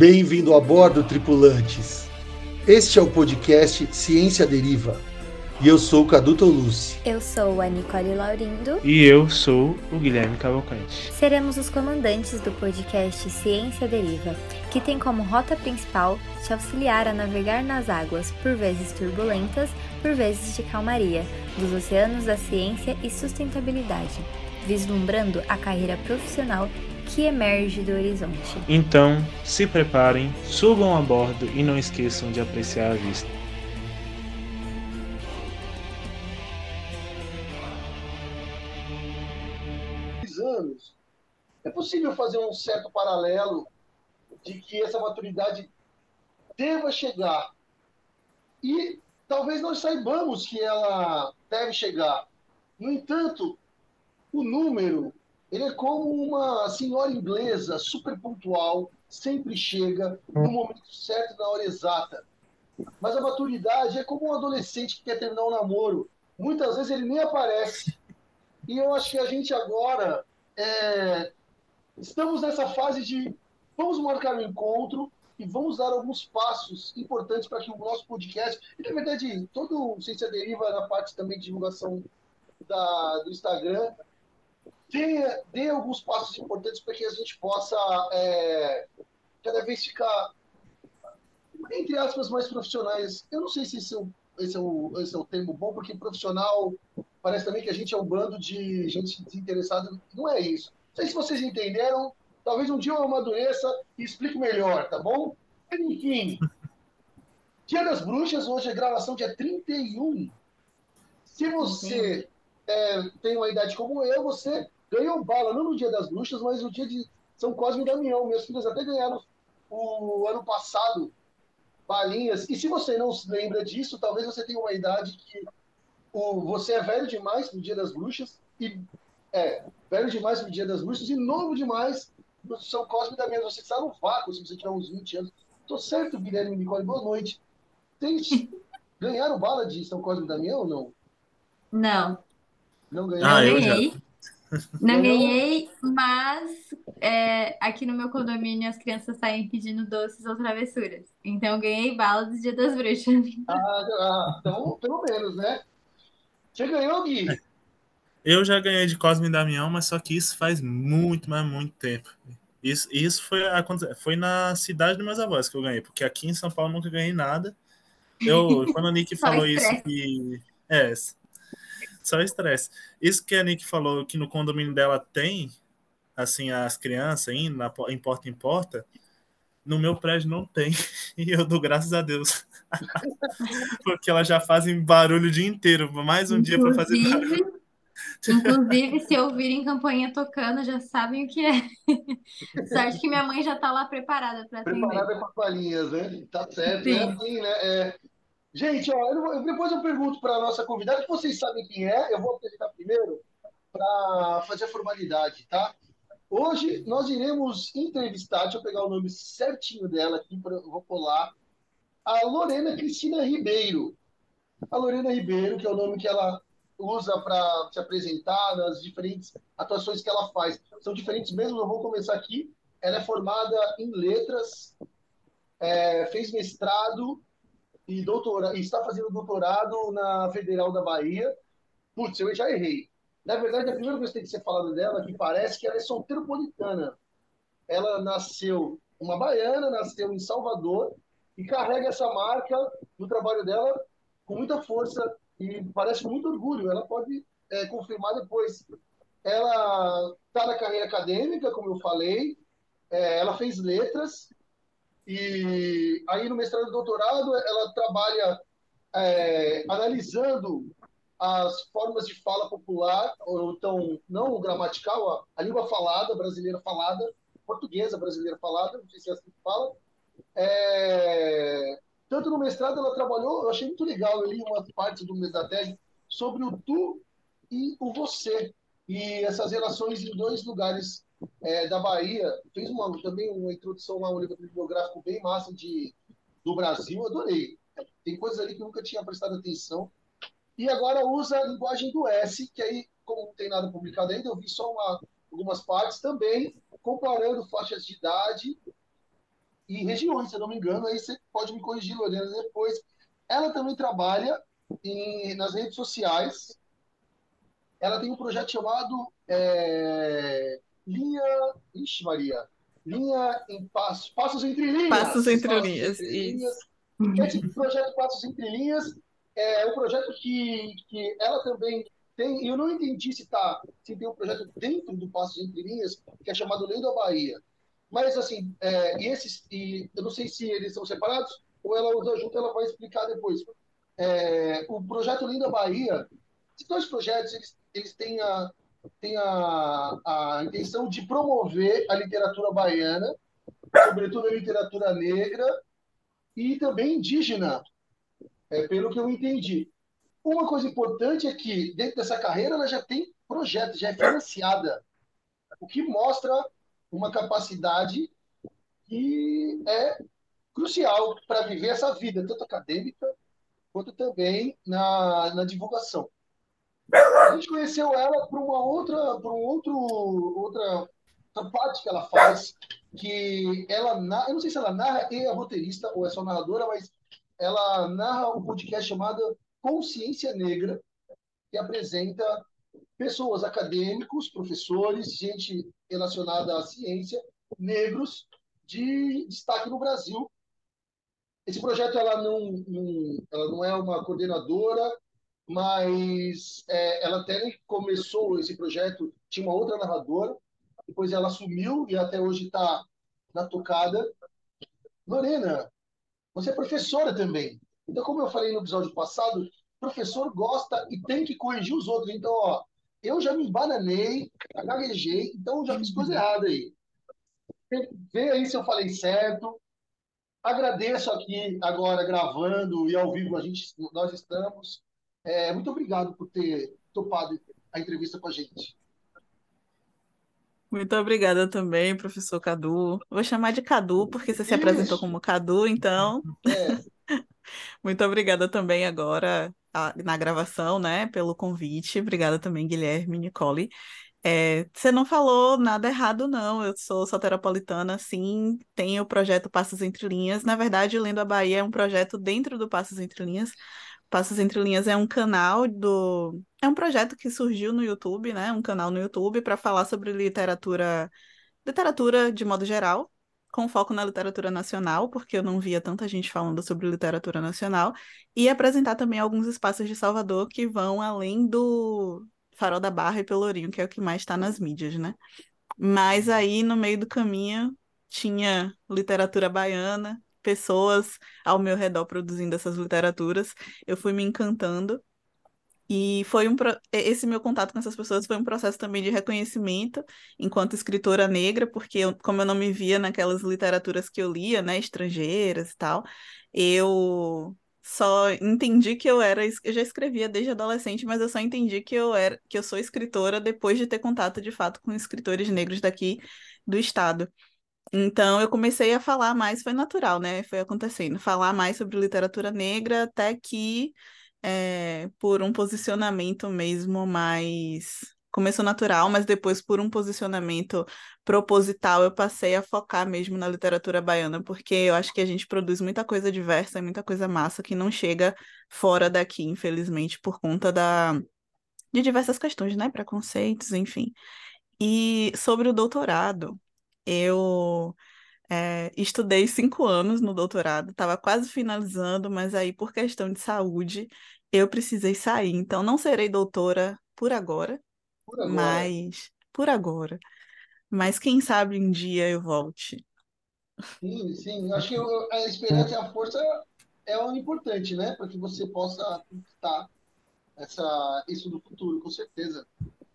Bem-vindo a bordo, tripulantes. Este é o podcast Ciência Deriva. E eu sou o Cadu Tolucci. Eu sou a Nicole Laurindo. E eu sou o Guilherme Cavalcante. Seremos os comandantes do podcast Ciência Deriva, que tem como rota principal te auxiliar a navegar nas águas, por vezes turbulentas, por vezes de calmaria, dos oceanos da ciência e sustentabilidade, vislumbrando a carreira profissional que emerge do horizonte. Então, se preparem, subam a bordo e não esqueçam de apreciar a vista. anos, é possível fazer um certo paralelo de que essa maturidade deva chegar. E talvez nós saibamos que ela deve chegar. No entanto, o número ele é como uma senhora inglesa super pontual, sempre chega no momento certo, na hora exata. Mas a maturidade é como um adolescente que quer terminar um namoro. Muitas vezes ele nem aparece. E eu acho que a gente agora é, estamos nessa fase de vamos marcar um encontro e vamos dar alguns passos importantes para que o nosso podcast, e na verdade todo o Ciência Deriva na parte também de divulgação da, do Instagram, dê, dê alguns passos importantes para que a gente possa é, cada vez ficar, entre aspas, mais profissionais. Eu não sei se esse é, o, esse, é o, esse é o termo bom, porque profissional parece também que a gente é um bando de gente desinteressada. Não é isso. Não sei se vocês entenderam. Talvez um dia eu amadureça e explique melhor, tá bom? Enfim. Dia das Bruxas, hoje é gravação dia 31. Se você é, tem uma idade como eu, você ganhou bala, não no dia das bruxas, mas no dia de São Cosme e Damião. Minhas filhas até ganharam o ano passado balinhas. E se você não se lembra disso, talvez você tenha uma idade que o, você é velho demais no dia das bruxas e é velho demais no dia das bruxas e novo demais no São Cosme e Damião. Você está no vácuo se você tiver uns 20 anos. Tô certo, Guilherme Nicole, boa noite. Tem, ganharam bala de São Cosme e Damião ou não? Não. Não ganharam? Ah, eu. Já. Não ganhei, mas é, aqui no meu condomínio as crianças saem pedindo doces ou travessuras. Então eu ganhei bala do Dia das Bruxas. Ah, ah, então pelo menos, né? Você ganhou, Gui? Eu já ganhei de Cosme e Damião, mas só que isso faz muito, mas muito tempo. Isso, isso foi, foi na cidade dos meus avós que eu ganhei, porque aqui em São Paulo nunca ganhei nada. Eu, quando a Nick falou isso que. É, só estresse. Isso que a Nick falou que no condomínio dela tem, assim, as crianças indo na, em porta em porta, no meu prédio não tem. E eu dou graças a Deus. Porque elas já fazem barulho o dia inteiro. Mais um inclusive, dia para fazer barulho. Inclusive, se ouvirem campanha tocando, já sabem o que é. Sorte que minha mãe já está lá preparada para atender. Preparada com as palhinhas, né? Tá certo, Sim. é assim, né? É, Gente, ó, eu, depois eu pergunto para a nossa convidada, que vocês sabem quem é, eu vou apresentar primeiro para fazer a formalidade, tá? Hoje nós iremos entrevistar, deixa eu pegar o nome certinho dela aqui, pra, vou colar, a Lorena Cristina Ribeiro. A Lorena Ribeiro, que é o nome que ela usa para se apresentar nas diferentes atuações que ela faz. São diferentes mesmo, eu vou começar aqui. Ela é formada em letras, é, fez mestrado e, doutora, e está fazendo doutorado na Federal da Bahia. Putz, eu já errei. Na verdade, a primeira coisa que tem que ser falada dela é que parece que ela é solteiropolitana. Ela nasceu uma baiana, nasceu em Salvador e carrega essa marca no trabalho dela com muita força e parece muito orgulho. Ela pode é, confirmar depois. Ela está na carreira acadêmica, como eu falei, é, ela fez letras, e aí no mestrado e doutorado ela trabalha é, analisando as formas de fala popular, ou então não o gramatical, a, a, língua falada, brasileira falada, portuguesa brasileira falada, não sei se é assim que fala. É, tanto no mestrado ela trabalhou, eu achei muito legal, eu li umas partes do mês da tese sobre o tu e o você, e essas relações em dois lugares é, da Bahia, fez uma, também uma introdução lá, um livro bibliográfico bem massa de, do Brasil, adorei. Tem coisas ali que eu nunca tinha prestado atenção. E agora usa a linguagem do S, que aí, como não tem nada publicado ainda, eu vi só uma, algumas partes também, comparando faixas de idade e regiões, se eu não me engano. Aí você pode me corrigir, Lorena, depois. Ela também trabalha em, nas redes sociais. Ela tem um projeto chamado é, Linha. Ixi, Maria. Linha em Passos. Passos entre linhas. Passos entre Passos linhas. Entre linhas. Esse projeto Passos entre linhas é um projeto que, que ela também tem. Eu não entendi se, tá, se tem um projeto dentro do Passos entre linhas, que é chamado Lei da Bahia. Mas, assim, é, e esses, e eu não sei se eles são separados ou ela usa junto, ela vai explicar depois. É, o projeto Linda Bahia, esses dois projetos, eles, eles têm, a, têm a, a intenção de promover a literatura baiana, sobretudo a literatura negra e também indígena, é, pelo que eu entendi. Uma coisa importante é que, dentro dessa carreira, ela já tem projeto, já é financiada, o que mostra uma capacidade que é crucial para viver essa vida, tanto acadêmica quanto também na, na divulgação. A gente conheceu ela por uma outra, por um outro, outra, outra parte que ela faz, que ela, eu não sei se ela narra e é roteirista ou é só narradora, mas ela narra um podcast chamado Consciência Negra, que apresenta pessoas, acadêmicos, professores, gente relacionada à ciência, negros, de destaque no Brasil. Esse projeto ela não, não ela não é uma coordenadora, mas é, ela até começou esse projeto, tinha uma outra narradora, depois ela assumiu e até hoje está na tocada. Lorena, você é professora também. Então, como eu falei no episódio passado, professor gosta e tem que corrigir os outros. Então, ó, eu já me bananei, gaguejei, então já fiz coisa errada aí. Vê aí se eu falei certo. Agradeço aqui agora gravando e ao vivo a gente, nós estamos. É, muito obrigado por ter topado a entrevista com a gente. Muito obrigada também, professor Cadu. Vou chamar de Cadu, porque você se apresentou como Cadu, então. É. Muito obrigada também agora a, na gravação, né, pelo convite. Obrigada também, Guilherme, Nicole. É, você não falou nada errado, não. Eu sou soteropolitana, sim. Tenho o projeto Passos Entre Linhas. Na verdade, Lendo a Bahia é um projeto dentro do Passos Entre Linhas. Passos Entre Linhas é um canal do. É um projeto que surgiu no YouTube, né? Um canal no YouTube para falar sobre literatura, literatura de modo geral, com foco na literatura nacional, porque eu não via tanta gente falando sobre literatura nacional, e apresentar também alguns espaços de Salvador que vão além do Farol da Barra e Pelourinho, que é o que mais está nas mídias, né? Mas aí, no meio do caminho, tinha literatura baiana, pessoas ao meu redor produzindo essas literaturas, eu fui me encantando. E foi um esse meu contato com essas pessoas foi um processo também de reconhecimento enquanto escritora negra, porque eu, como eu não me via naquelas literaturas que eu lia, né, estrangeiras e tal, eu só entendi que eu era, eu já escrevia desde adolescente, mas eu só entendi que eu era, que eu sou escritora depois de ter contato de fato com escritores negros daqui do estado. Então eu comecei a falar mais, foi natural, né? Foi acontecendo, falar mais sobre literatura negra até que é, por um posicionamento mesmo mais começou natural, mas depois por um posicionamento proposital eu passei a focar mesmo na literatura baiana, porque eu acho que a gente produz muita coisa diversa e muita coisa massa que não chega fora daqui, infelizmente, por conta da de diversas questões, né, preconceitos, enfim. E sobre o doutorado, eu é, estudei cinco anos no doutorado, estava quase finalizando, mas aí, por questão de saúde, eu precisei sair. Então, não serei doutora por agora, por agora. mas por agora. Mas quem sabe um dia eu volte. Sim, sim. Acho que a esperança e a força é o importante, né? Para que você possa conquistar essa, isso no futuro, com certeza.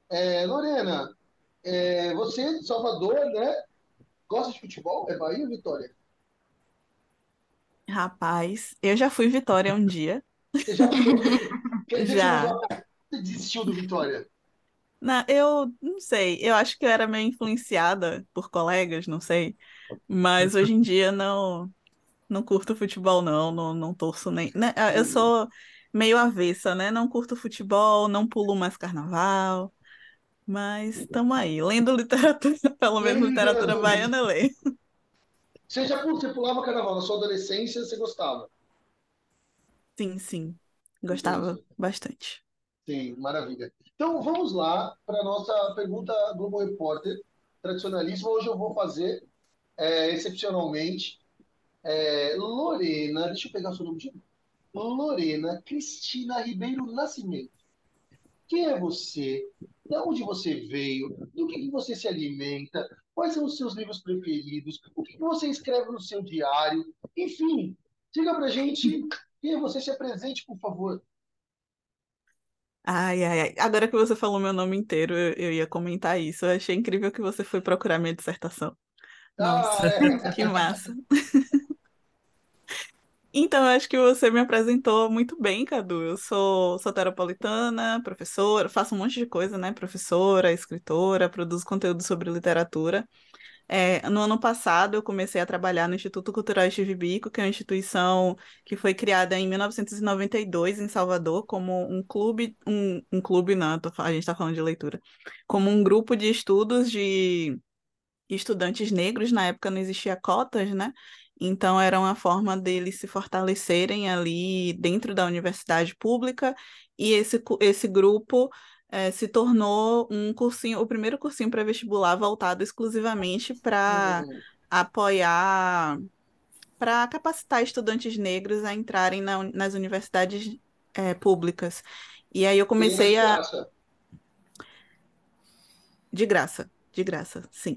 É, Lorena, é, você de Salvador, né? Gosta de futebol? É Bahia ou Vitória? Rapaz, eu já fui Vitória um dia. Você já dizer Já. você desistiu do Vitória? Não, eu não sei, eu acho que eu era meio influenciada por colegas, não sei. Mas hoje em dia não não curto futebol, não, não, não torço nem. né, Eu sou meio avessa, né? Não curto futebol, não pulo mais carnaval. Mas estamos aí, lendo literatura, pelo menos literatura baiana eu leio. Você já você pulava carnaval na sua adolescência, você gostava? Sim, sim. Gostava Entendi. bastante. Sim, maravilha. Então vamos lá para a nossa pergunta Globo Repórter, tradicionalíssima. Hoje eu vou fazer, é, excepcionalmente, é, Lorena, deixa eu pegar o seu nome de novo. Lorena Cristina Ribeiro Nascimento. Quem é você? De onde você veio? Do que, que você se alimenta? Quais são os seus livros preferidos? O que, que você escreve no seu diário? Enfim, diga pra gente quem é você. Se apresente, por favor. Ai, ai, ai. Agora que você falou meu nome inteiro, eu, eu ia comentar isso. Eu achei incrível que você foi procurar minha dissertação. Nossa, Ah, é. que massa. Então, eu acho que você me apresentou muito bem, Cadu. Eu sou soteropolitana, professora, faço um monte de coisa, né? Professora, escritora, produzo conteúdo sobre literatura. É, no ano passado, eu comecei a trabalhar no Instituto Cultural Steve Biko, que é uma instituição que foi criada em 1992 em Salvador, como um clube, um, um clube, não, tô- a gente está falando de leitura, como um grupo de estudos de estudantes negros, na época não existia cotas, né? Então era uma forma deles se fortalecerem ali dentro da universidade pública, e esse, esse grupo eh, se tornou um cursinho, o primeiro cursinho pré-vestibular voltado exclusivamente para Hum, apoiar, para capacitar estudantes negros a entrarem na nas universidades eh, públicas. E aí eu ainda de comecei a. De graça, de graça, sim.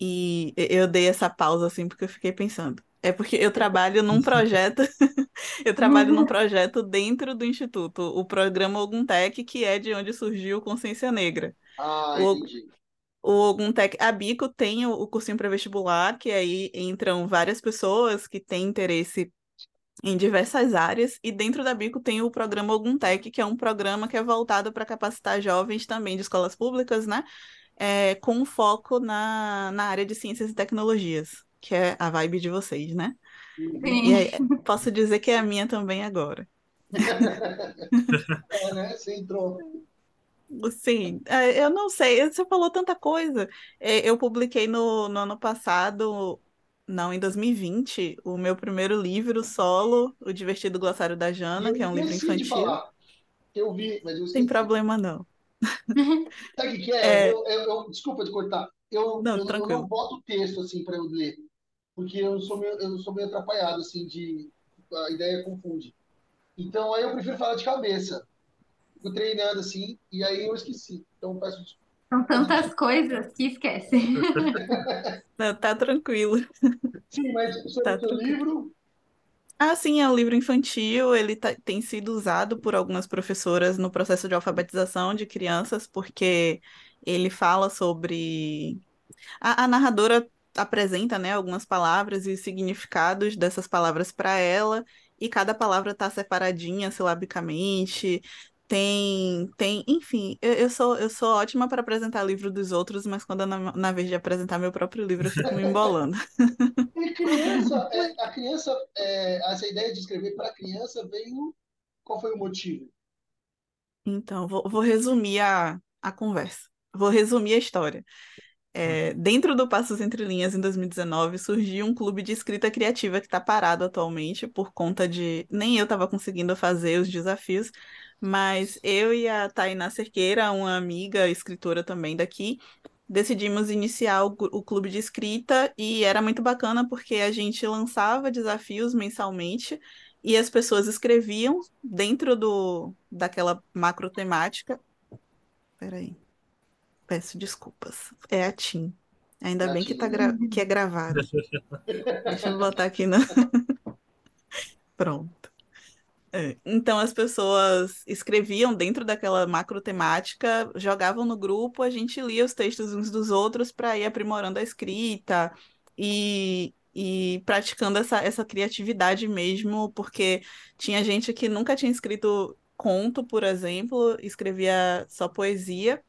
E eu dei essa pausa assim porque eu fiquei pensando. É porque eu trabalho num projeto, eu trabalho num projeto dentro do Instituto, o programa Oguntec, que é de onde surgiu Consciência Negra. Ah, O, entendi. o Oguntec, a Bico tem o, o cursinho pré-vestibular, que aí entram várias pessoas que têm interesse em diversas áreas, e dentro da Bico tem o programa Oguntec, que é um programa que é voltado para capacitar jovens também de escolas públicas, né? É, com um foco na, na área de ciências e tecnologias, que é a vibe de vocês, né? Uhum. E Sim. aí, posso dizer que é a minha também agora. É, né? Você entrou. Sim, é, eu não sei, você falou tanta coisa. É, Eu publiquei no, no ano passado, não, em 2020, o meu primeiro livro solo, O Divertido Glossário da Jana, eu que é um livro infantil. falar. Eu vi, mas eu Tem problema não. Sabe o que que é? É, Eu, eu, eu- desculpa te cortar. Eu, não, eu, eu não boto o texto assim para eu ler, porque eu sou meio, eu sou meio atrapalhado assim de a ideia confunde. Então aí eu prefiro falar de cabeça. Fico treinando assim e aí eu esqueci. Então peço desculpa. São tantas coisas que esquece. Não, tá tranquilo, Sim, mas sobre tá o seu tranquilo. livro, Ah, sim, é um livro infantil. Ele tá- tem sido usado por algumas professoras no processo de alfabetização de crianças, porque ele fala sobre. A, a narradora apresenta, né, algumas palavras e os significados dessas palavras para ela, e cada palavra está separadinha silabicamente. Tem, tem, enfim, eu, eu sou, eu sou ótima para apresentar livro dos outros, mas quando na, na vez de apresentar meu próprio livro, eu fico me embolando. e criança, é, a criança, é, essa ideia de escrever para criança veio. Qual foi o motivo? Então, vou, vou resumir a, a conversa. Vou resumir a história. É, dentro do Passos Entre Linhas, em 2019, surgiu um clube de escrita criativa que está parado atualmente por conta de. Nem eu estava conseguindo fazer os desafios, mas eu e a Tainá Cerqueira, uma amiga escritora também daqui, decidimos iniciar o, o clube de escrita e era muito bacana porque a gente lançava desafios mensalmente e as pessoas escreviam dentro do, daquela macro temática. Peraí. Peço desculpas. É a Tim. Ainda bem que, tá gra- que é gravado. Deixa eu botar aqui no. Pronto. Então as pessoas escreviam dentro daquela macro temática, jogavam no grupo, a gente lia os textos uns dos outros para ir aprimorando a escrita e, e praticando essa, essa criatividade mesmo, porque tinha gente que nunca tinha escrito conto, por exemplo, escrevia só poesia.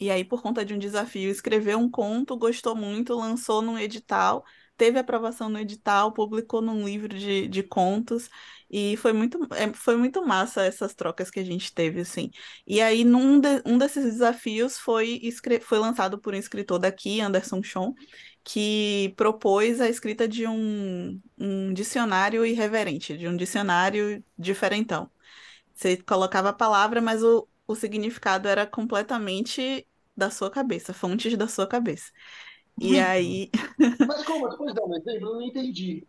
E aí, por conta de um desafio, escreveu um conto, gostou muito, lançou num edital, teve aprovação no edital, publicou num livro de, de contos, e foi muito, é, foi muito massa essas trocas que a gente teve, assim. E aí, num de- um desses desafios foi, foi lançado por um escritor daqui, Anderson Chon, que propôs a escrita de um, um dicionário irreverente, de um dicionário diferentão. Você colocava a palavra, mas o, o significado era completamente da sua cabeça, fontes da sua cabeça. E aí. Mas como? Depois dá um exemplo, eu não entendi.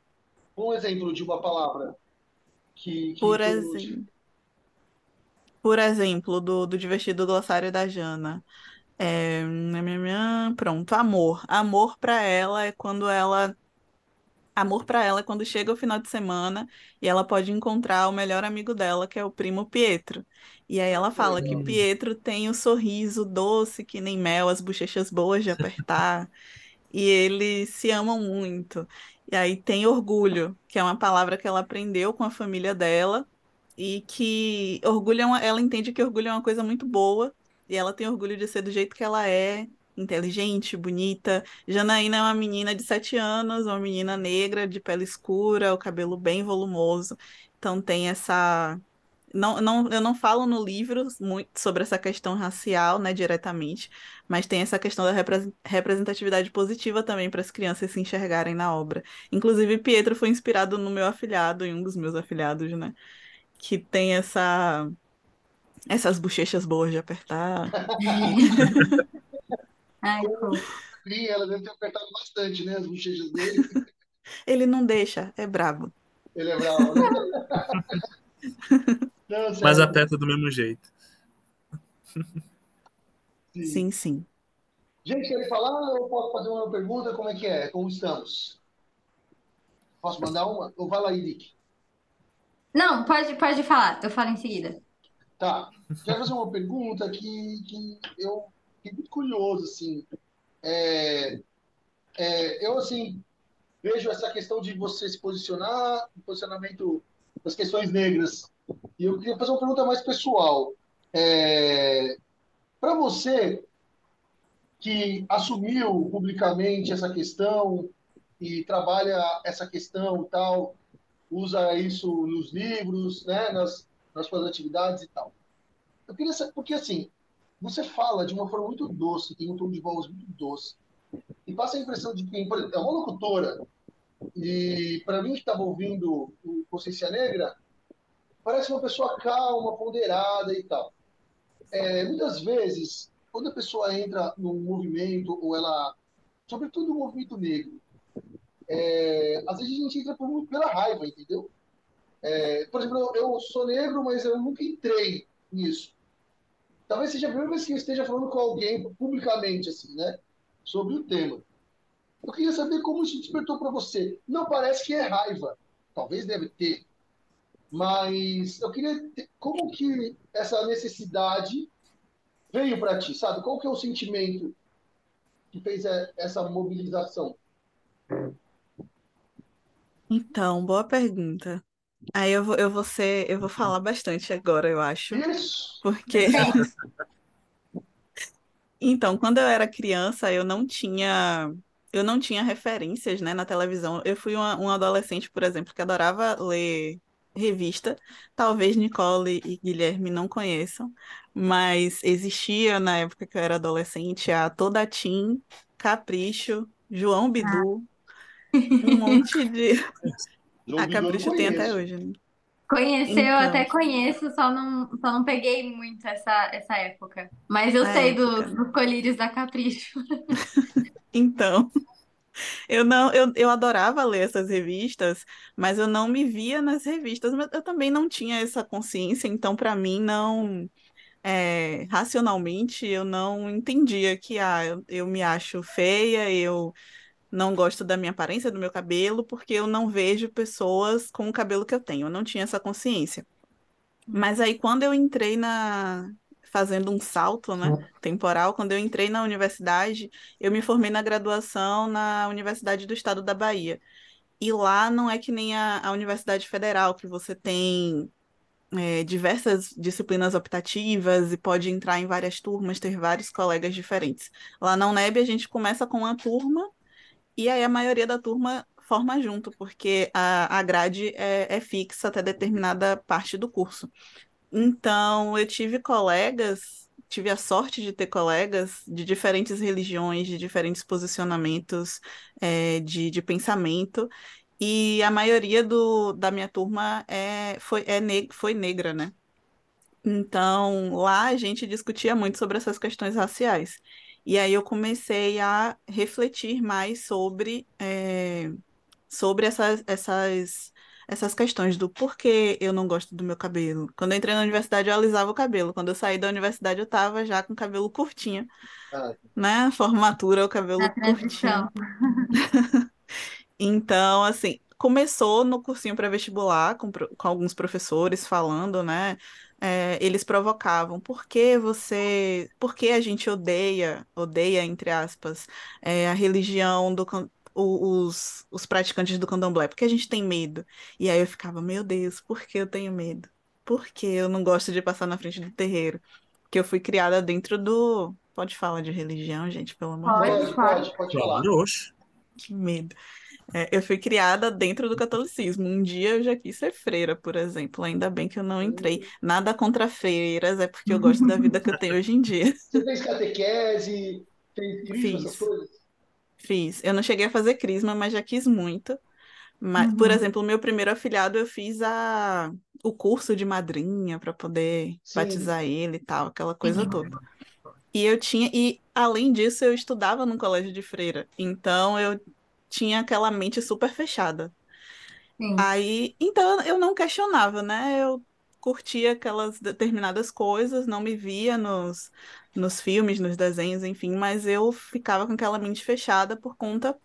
Um exemplo de uma palavra que. que Por exemplo, por exemplo, do, do divertido glossário da Jana. É, pronto, amor. Amor pra ela é quando ela. Amor pra ela é quando chega o final de semana e ela pode encontrar o melhor amigo dela, que é o primo Pietro. E aí ela fala que. Pietro tem o sorriso doce que nem mel, as bochechas boas de apertar, e eles se amam muito. E aí tem orgulho, que é uma palavra que ela aprendeu com a família dela, e que orgulho é uma- ela entende que orgulho é uma coisa muito boa, e ela tem orgulho de ser do jeito que ela é, inteligente, bonita. Janaína é uma menina de sete anos, uma menina negra, de pele escura, o cabelo bem volumoso. Então tem essa. Não, não, eu não falo no livro muito sobre essa questão racial, né, diretamente, mas tem essa questão da repre- representatividade positiva também para as crianças se enxergarem na obra. Inclusive, Pietro foi inspirado no meu afilhado, em um dos meus afilhados, né, que tem essa essas bochechas boas de apertar. Ai, ela deve ter apertado bastante, né? As bochechas dele. Ele não deixa, é brabo. Ele é bravo, né? Não, Mas sério, aperta do mesmo jeito. sim. Sim, sim. Gente, querem falar? Eu posso fazer uma pergunta? Como é que é? Como estamos? Posso mandar uma? Ou vai lá, Nick. Não, pode, pode falar, eu falo em seguida. Tá. Quero fazer uma pergunta que, que eu fiquei muito curioso, assim. É, é, eu, assim, vejo essa questão de você se posicionar, o posicionamento das questões negras. E eu queria fazer uma pergunta mais pessoal. É, Para você, que assumiu publicamente essa questão e trabalha essa questão e tal, usa isso nos livros, né, nas, nas suas atividades e tal. Eu queria saber, porque assim, você fala de uma forma muito doce, tem um tom de voz muito doce, e passa a impressão de que, por exemplo, é uma locutora, e para mim que estava ouvindo o Consciência Negra, parece uma pessoa calma, ponderada e tal. É, muitas vezes, quando a pessoa entra num movimento, ou ela, sobretudo no movimento negro, é, às vezes a gente entra por- pela raiva, entendeu? É, por exemplo, eu, sou negro, mas eu nunca entrei nisso. Talvez seja a primeira vez que eu esteja falando com alguém publicamente, assim, né? Sobre o tema. Eu queria saber como isso despertou para você. Não parece que é raiva. Talvez deve ter. Mas eu queria ter, como que essa necessidade veio para ti, sabe? Qual que é o sentimento que fez é, essa mobilização? Então, boa pergunta. Aí eu vou, eu vou ser, eu vou falar bastante agora, eu acho, Isso! porque então, quando eu era criança, eu não tinha eu não tinha referências, né, na televisão. Eu fui uma, uma adolescente, por exemplo, que adorava ler revista. Talvez Nicole e Guilherme não conheçam, mas existia na época que eu era adolescente a Toda Tim, Capricho, João Bidu, um monte de João A Bidu Capricho tem até hoje, né? Conhecer, eu Então. até conheço, só não, só não peguei muito essa, essa época. Mas eu A sei época, né? dos colírios da Capricho. Então, eu não, eu, eu adorava ler essas revistas, mas eu não me via nas revistas, mas eu também não tinha essa consciência, então para mim não, é, racionalmente eu não entendia que ah, eu, eu me acho feia, eu não gosto da minha aparência, do meu cabelo, porque eu não vejo pessoas com o cabelo que eu tenho, eu não tinha essa consciência. Mas aí quando eu entrei na fazendo um salto, né, temporal, quando eu entrei na universidade, eu me formei na graduação na Universidade do Estado da Bahia. E lá não é que nem a, a Universidade Federal, que você tem é, diversas disciplinas optativas e pode entrar em várias turmas, ter vários colegas diferentes. Lá na UNEB a gente começa com uma turma e aí a maioria da turma forma junto, porque a, a grade é, é fixa até determinada parte do curso. Então, eu tive colegas tive a sorte de ter colegas de diferentes religiões, de diferentes posicionamentos é, de, de pensamento, e a maioria do, da minha turma é, foi, é foi negra, né? Então, lá a gente discutia muito sobre essas questões raciais. E aí eu comecei a refletir mais sobre, é, sobre essas, essas, essas questões do porquê eu não gosto do meu cabelo. Quando eu entrei na universidade, eu alisava o cabelo. Quando eu saí da universidade, eu estava já com o cabelo curtinho. Ah, Né? Formatura, o cabelo Na curtinho. transição. Então, assim, começou no cursinho pré-vestibular, com, pro- com alguns professores falando, né? é, eles provocavam, por que você, por que a gente odeia, odeia, entre aspas, é, a religião do, os, os praticantes do candomblé? Por que a gente tem medo? E aí eu ficava, meu Deus, por que eu tenho medo? Por que eu não gosto de passar na frente do terreiro? Porque eu fui criada dentro do. Pode falar de religião, gente, pelo amor de Deus. pode, pode, pode falar. Que medo. É, eu fui criada dentro do catolicismo. Um dia eu já quis ser freira, por exemplo. Ainda bem que eu não entrei. Nada contra freiras, é porque eu gosto da vida que eu tenho hoje em dia. Você fez catequese, fez crisma, essas Fiz. coisas? Fiz. Eu não cheguei a fazer crisma, mas já quis muito. Mas, por Uhum. exemplo, o meu primeiro afilhado eu fiz a... o curso de madrinha para poder Sim. batizar ele e tal, aquela coisa Sim. toda. E eu tinha, e além disso, eu estudava num colégio de freira. Então eu tinha aquela mente super fechada. Sim. Aí, então eu não questionava, né? Eu curtia aquelas determinadas coisas, não me via nos, nos filmes, nos desenhos, enfim, mas eu ficava com aquela mente fechada por conta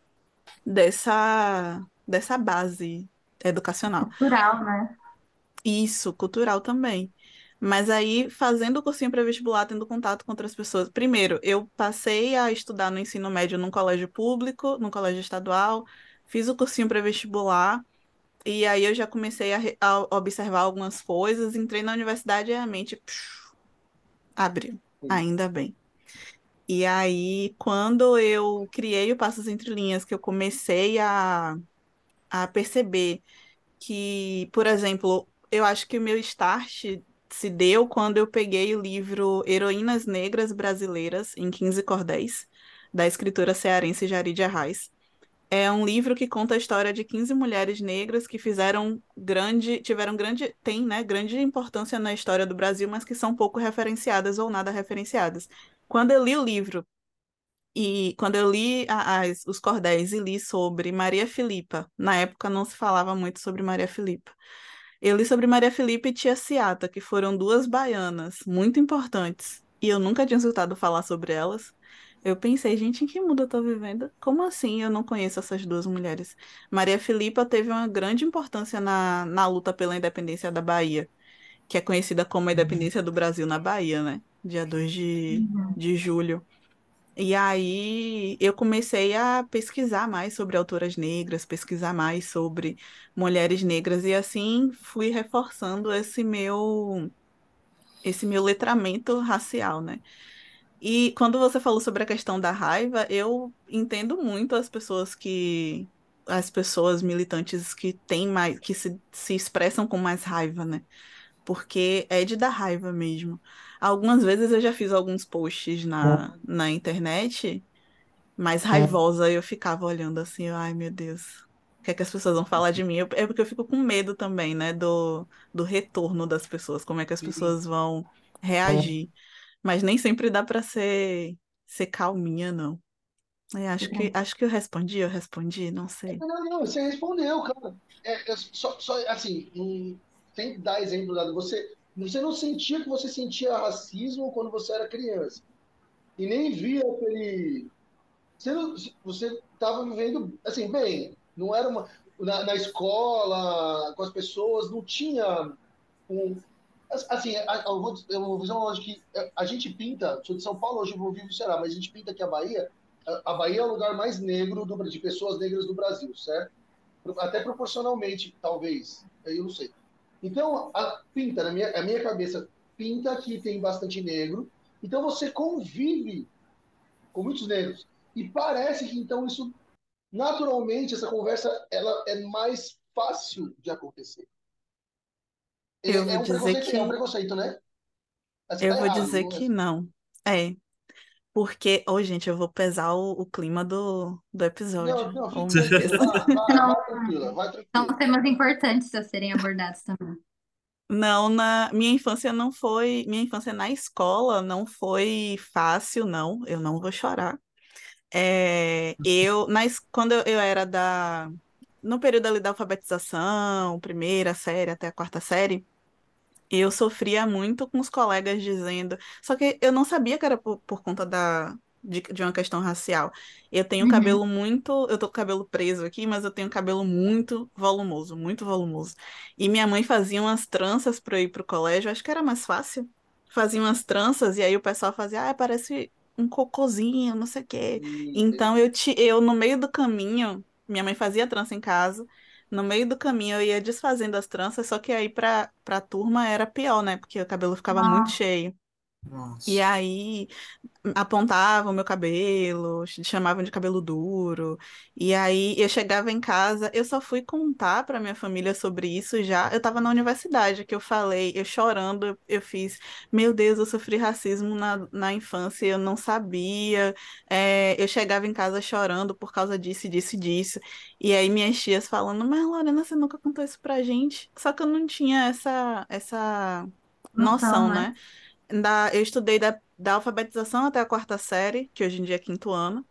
dessa, dessa base educacional. Cultural, né? Isso, cultural também. Mas aí, fazendo o cursinho pré-vestibular, tendo contato com outras pessoas. Primeiro, eu passei a estudar no ensino médio num colégio público, num colégio estadual, fiz o cursinho pré-vestibular, e aí eu já comecei a, a observar algumas coisas, entrei na universidade e a mente psh, abriu. Ainda bem. E aí, quando eu criei o Passos Entre Linhas, que eu comecei a, a perceber que, por exemplo, eu acho que o meu start se deu quando eu peguei o livro Heroínas Negras Brasileiras em 15 Cordéis, da escritora cearense Jari de Arraes. É um livro que conta a história de 15 mulheres negras que fizeram grande, tiveram grande, tem, né, grande importância na história do Brasil, mas que são pouco referenciadas ou nada referenciadas. Quando eu li o livro e quando eu li a- os cordéis e li sobre Maria Filipa, na época não se falava muito sobre Maria Filipa. Eu li sobre Maria Filipa e Tia Ciata, que foram duas baianas muito importantes, e eu nunca tinha escutado falar sobre elas. Eu pensei, gente, em que mundo eu tô vivendo? Como assim eu não conheço essas duas mulheres? Maria Filipa teve uma grande importância na, na luta pela independência da Bahia, que é conhecida como a independência do Brasil na Bahia, né? Dia 2 de, Uhum. de julho. E aí eu comecei a pesquisar mais sobre autoras negras, pesquisar mais sobre mulheres negras, e assim fui reforçando esse meu, esse meu letramento racial, né? E quando você falou sobre a questão da raiva, eu entendo muito as pessoas que, as pessoas militantes que têm mais, que se, se expressam com mais raiva, né? Porque é de dar raiva mesmo. Algumas vezes eu já fiz alguns posts na, na internet mais raivosa, eu ficava olhando assim, ai meu Deus, o que é que as pessoas vão falar de mim? Eu- é porque eu fico com medo também, né, do, do retorno das pessoas, como é que as pessoas vão reagir. Mas nem sempre dá pra ser, ser calminha, não. É, acho que, acho que eu respondi, eu respondi, não sei. Não, não, você respondeu, cara. É, é só, só, assim, um, sem dar exemplo dado, você, você não sentia que você sentia racismo quando você era criança. E nem via aquele. Você não- você estava vivendo, assim, bem, não era uma. Na, na escola, com as pessoas, não tinha um. Assim, eu vou, eu vou fazer uma lógica que a- a gente pinta, sou de São Paulo, hoje eu vou vivo será, mas a gente pinta que a Bahia, a Bahia é o lugar mais negro do, de pessoas negras do Brasil, certo? Até proporcionalmente, talvez, eu não sei. Então, a, pinta, na minha, a minha cabeça, pinta que tem bastante negro, então você convive com muitos negros. E parece que então isso, naturalmente, essa conversa ela é mais fácil de acontecer. É, Eu é vou um dizer preconceito, que- é um preconceito, né? Mas você Eu tá vou errado, dizer não é? que não. É, porque, ô, gente, eu vou pesar o, o clima do, do episódio. Não, não, Oh, fica meu Deus. tranquila. Vai, vai, vai tranquila, vai São tranquila. temas importantes a serem abordados também. Não, na minha infância não foi, minha infância na escola não foi fácil, não. Eu não vou chorar. É, eu, na, es- quando eu, eu era da, no período ali da alfabetização, primeira série até a quarta série, eu sofria muito com os colegas dizendo. Só que eu não sabia que era por, por conta da, de, de uma questão racial. Eu tenho Uhum. cabelo muito. Eu tô com o cabelo preso aqui, mas eu tenho cabelo muito volumoso, muito volumoso. E minha mãe fazia umas tranças para eu ir pro colégio, acho que era mais fácil. Fazia umas tranças, e aí o pessoal fazia, ah, parece um cocôzinho, não sei o quê. Então eu, te, eu, no meio do caminho, minha mãe fazia trança em casa. No meio do caminho eu ia desfazendo as tranças, só que aí pra, pra turma era pior, né? Porque o cabelo ficava muito Nossa. E aí apontavam o meu cabelo, ch- chamavam de cabelo duro. E aí eu chegava em casa, eu só fui contar para minha família sobre isso já. Eu estava na universidade, que eu falei, eu chorando, eu, fiz, meu Deus, eu sofri racismo na, na infância, eu não sabia. É, eu chegava em casa chorando por causa disso, e disso e disso. E aí minhas tias falando, mas Lorena, você nunca contou isso pra gente. Só que eu não tinha essa, essa Noção, noção, né? né? Da, eu estudei da, da alfabetização até a quarta série, que hoje em dia é quinto ano,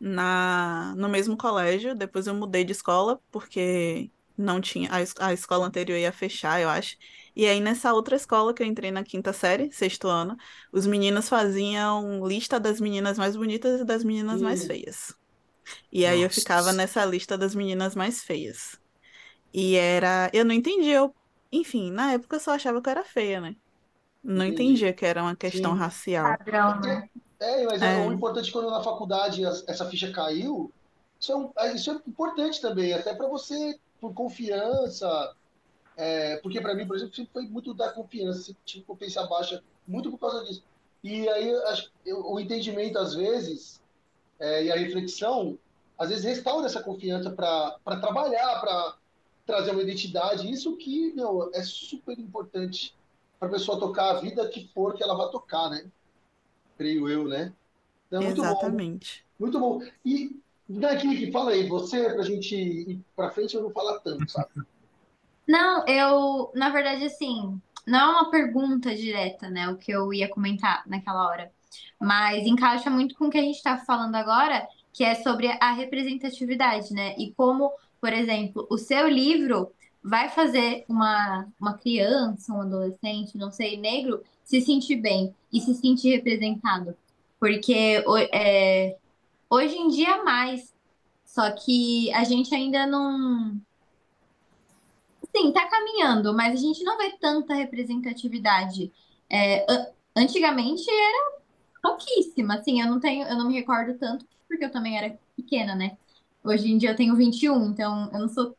na, no mesmo colégio. Depois eu mudei de escola, porque não tinha, a, a escola anterior ia fechar, eu acho. E aí, nessa outra escola que eu entrei na quinta série, sexto ano, os meninos faziam lista das meninas mais bonitas e das meninas mais hum, feias. E aí eu ficava nessa lista das meninas mais feias. E era. Eu não entendia. Eu... Enfim, na época eu só achava que eu era feia, né? Não entendi. entendia que era uma questão Sim. racial. Padrão, né? é, mas é, o É, importante quando na faculdade essa ficha caiu, isso é, um- é, isso é importante também, até para você, por confiança, é, porque para mim, por exemplo, sempre foi muito da confiança, sempre tive confiança baixa, muito por causa disso. E aí acho- eu- o entendimento, às vezes, é, e a reflexão, às vezes restaura essa confiança para trabalhar, para trazer uma identidade, isso que, meu, é super importante para a pessoa tocar a vida que for que ela vai tocar, né? Creio eu, né? Então, muito bom, exatamente. muito bom. E daqui, fala aí, você, pra gente ir pra frente, eu não falar tanto, sabe? Não, eu, na verdade, assim, não é uma pergunta direta, né, o que eu ia comentar naquela hora, mas encaixa muito com o que a gente está falando agora, que é sobre a representatividade, né, e como, por exemplo, o seu livro vai fazer uma, uma criança, um adolescente, não sei, negro, se sentir bem e se sentir representado, porque é, hoje em dia mais, só que a gente ainda não Sim, tá caminhando, mas a gente não vê tanta representatividade. É, an- antigamente era pouquíssima, assim, eu não tenho, eu não me recordo tanto, porque eu também era pequena, né? Hoje em dia eu tenho 21, então eu não sou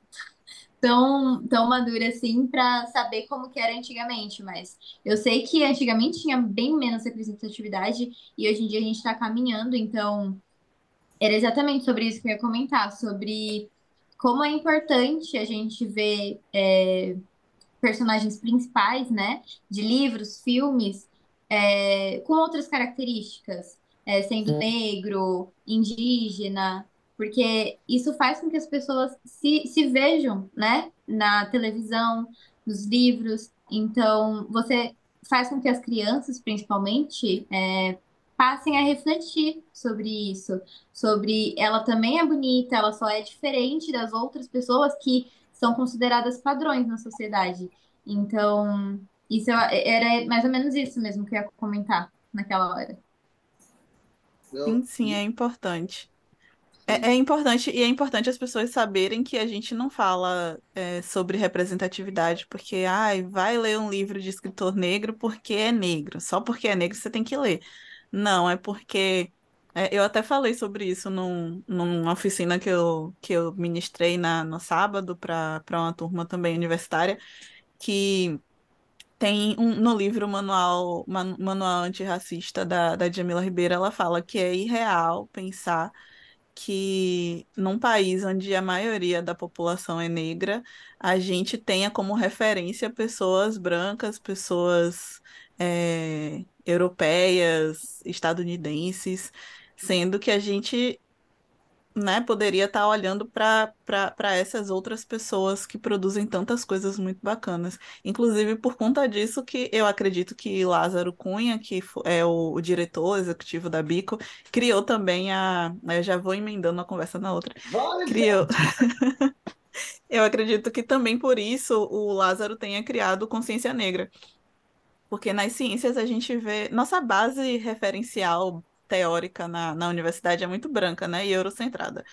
tão, tão madura assim pra saber como que era antigamente, mas eu sei que antigamente tinha bem menos representatividade e hoje em dia a gente tá caminhando, então era exatamente sobre isso que eu ia comentar, sobre como é importante a gente ver personagens principais, né, de livros, filmes, é, com outras características, é, sendo negro, indígena, porque isso faz com que as pessoas se, se vejam, né, na televisão, nos livros. Então, você faz com que as crianças, principalmente, é, passem a refletir sobre isso, sobre ela também é bonita, ela só é diferente das outras pessoas que são consideradas padrões na sociedade. Então, isso eu- era mais ou menos isso mesmo que eu ia comentar naquela hora. Sim, sim, é importante. É, é importante, e é importante as pessoas saberem que a gente não fala é, sobre representatividade, porque, ai, vai ler um livro de escritor negro porque é negro. Só porque é negro você tem que ler. Não, é porque. é, eu até falei sobre isso num, numa oficina que eu, que eu ministrei na, no sábado para uma turma também universitária, que tem um, no livro Manual, Man- Manual Antirracista da, da Djamila Ribeiro, ela fala que é irreal pensar que num país onde a maioria da população é negra, a gente tenha como referência pessoas brancas, pessoas é, europeias, estadunidenses, sendo que a gente né, poderia estar olhando para essas outras pessoas que produzem tantas coisas muito bacanas. Inclusive, por conta disso que eu acredito que Lázaro Cunha, que é o, o diretor executivo da Bico, criou também a... Eu já vou emendando uma conversa na outra. Vai, criou... eu acredito que também por isso o Lázaro tenha criado Consciência Negra. Porque nas ciências a gente vê... Nossa base referencial teórica na, na universidade é muito branca, né? E eurocentrada.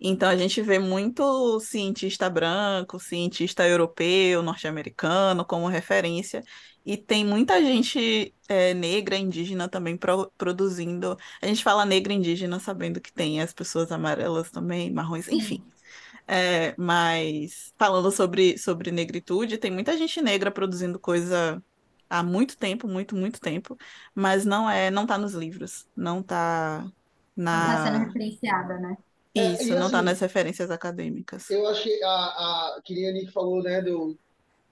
Então a gente vê muito cientista branco, cientista europeu, norte-americano como referência, e tem muita gente é, negra, indígena também pro, produzindo. A gente fala negra indígena sabendo que tem as pessoas amarelas também, marrons, enfim. É, mas falando sobre, sobre negritude, tem muita gente negra produzindo coisa há muito tempo, muito, muito tempo, mas não é, não tá nos livros, não tá na... Não tá sendo referenciada, né? Isso, É, não tá assim, nas referências acadêmicas. Eu achei, a, a, que nem a Nick falou, né, do,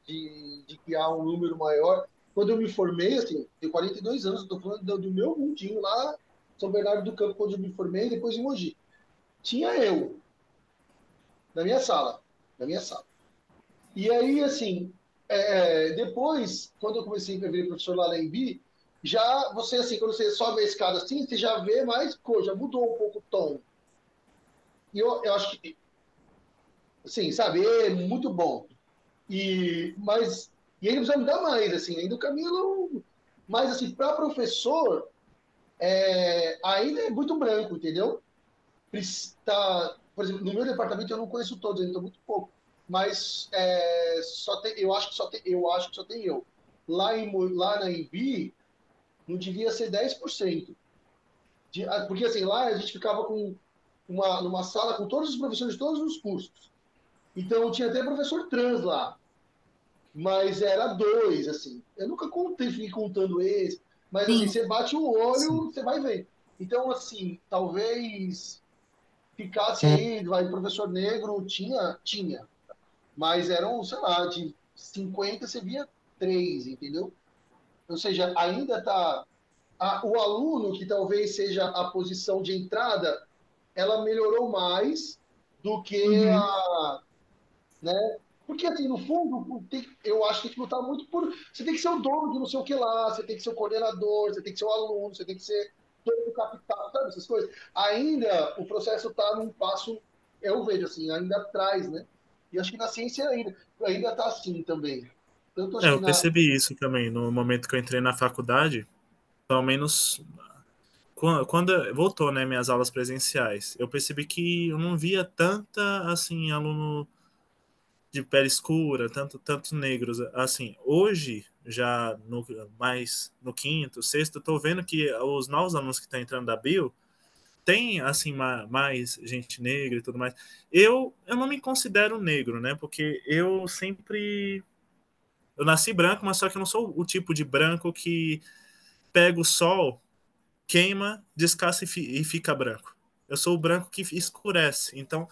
de, de criar um número maior. Quando eu me formei, assim, tenho 42 anos, estou falando do, do meu mundinho lá, São Bernardo do Campo, quando eu me formei, depois em Mogi. Tinha eu, na minha sala, na minha sala. E aí, assim, é, é, depois, quando eu comecei a ver professor lá na Embi, já você, assim, quando você sobe a escada assim, você já vê mais coisa, mudou um pouco o tom. E eu, eu acho que, assim, sabe, é muito bom. E, mas, e ainda precisa mudar mais, assim, ainda o caminho não... Mas, assim, para professor, é, ainda é muito branco, entendeu? Tá, por exemplo, no meu departamento eu não conheço todos, ainda muito pouco. Mas é, só tem, eu acho que só tem, eu acho que só tem eu. Lá, em, lá na Embi, não devia ser 10%. De, ah, porque assim, lá a gente ficava com uma, numa sala com todos os professores de todos os cursos. Então tinha até professor trans lá. Mas era dois, assim. Eu nunca contei, fiquei contando esse. Mas assim, você bate o olho, Sim. você vai ver. Então, assim, talvez ficasse aí, vai, professor negro, tinha, tinha. Mas eram, sei lá, de 50 você via três, entendeu? Ou seja, ainda está. O aluno, que talvez seja a posição de entrada, ela melhorou mais do que uhum. a. Né? Porque, assim, no fundo, tem, eu acho que tem que lutar muito por. Você tem que ser o dono de não sei o que lá, você tem que ser o coordenador, você tem que ser o aluno, você tem que ser dono do capital, sabe essas coisas? Ainda o processo está num passo, eu vejo assim, ainda atrás, né? E acho que na ciência ainda ainda está assim também. Tanto é, eu na... percebi isso também no momento que eu entrei na faculdade, pelo menos quando voltou, né, minhas aulas presenciais, eu percebi que eu não via tanta assim aluno de pele escura, tanto tanto negros assim. Hoje, já no mais no quinto, sexto, eu tô vendo que os novos alunos que estão entrando da bio tem assim mais gente negra e tudo mais. Eu eu não me considero negro, né? Porque eu sempre eu nasci branco, mas só que eu não sou o tipo de branco que pega o sol, queima, descasca e fica branco. Eu sou o branco que escurece. Então,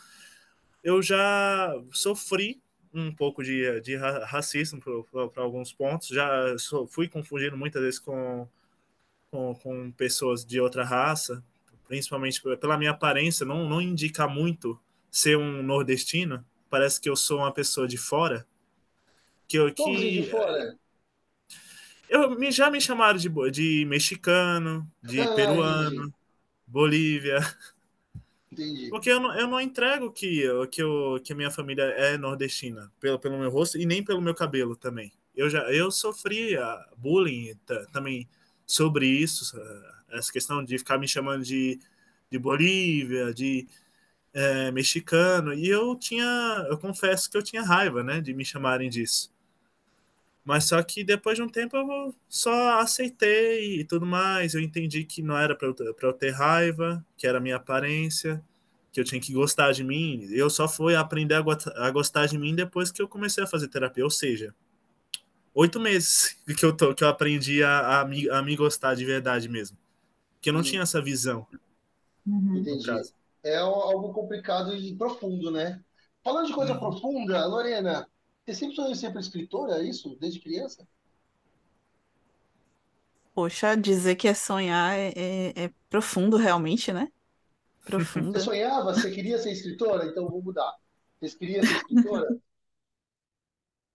eu já sofri um pouco de, de racismo para alguns pontos. Já fui confundido muitas vezes com, com, com, pessoas de outra raça, principalmente pela minha aparência, não, não indica muito ser um nordestino. Parece que eu sou uma pessoa de fora que eu que de fora? Eu me já me chamaram de, de mexicano, de ah, peruano, entendi. Bolívia. Entendi. Porque eu não, eu não entrego que, que, eu, que a minha família é nordestina, pelo, pelo meu rosto e nem pelo meu cabelo também. Eu já eu sofri bullying também sobre isso, essa questão de ficar me chamando de, de Bolívia, de é, mexicano, e eu tinha, eu confesso que eu tinha raiva, né, de me chamarem disso. Mas só que depois de um tempo eu só aceitei e tudo mais. Eu entendi que não era para eu, eu ter raiva, que era a minha aparência, que eu tinha que gostar de mim. Eu só fui aprender a, a gostar de mim depois que eu comecei a fazer terapia. Ou seja, oito meses que eu, tô, que eu aprendi a, a, me, a me gostar de verdade mesmo. Que eu não tinha essa visão. Uhum. Entendi. É algo complicado e profundo, né? Falando de coisa uhum. profunda, Lorena, você sempre sonhou ser escritora, é isso? Desde criança? Poxa, dizer que é sonhar é, é, é profundo realmente, né? Profundo. Você sonhava? Você queria ser escritora? Então vou mudar. Você queria ser escritora?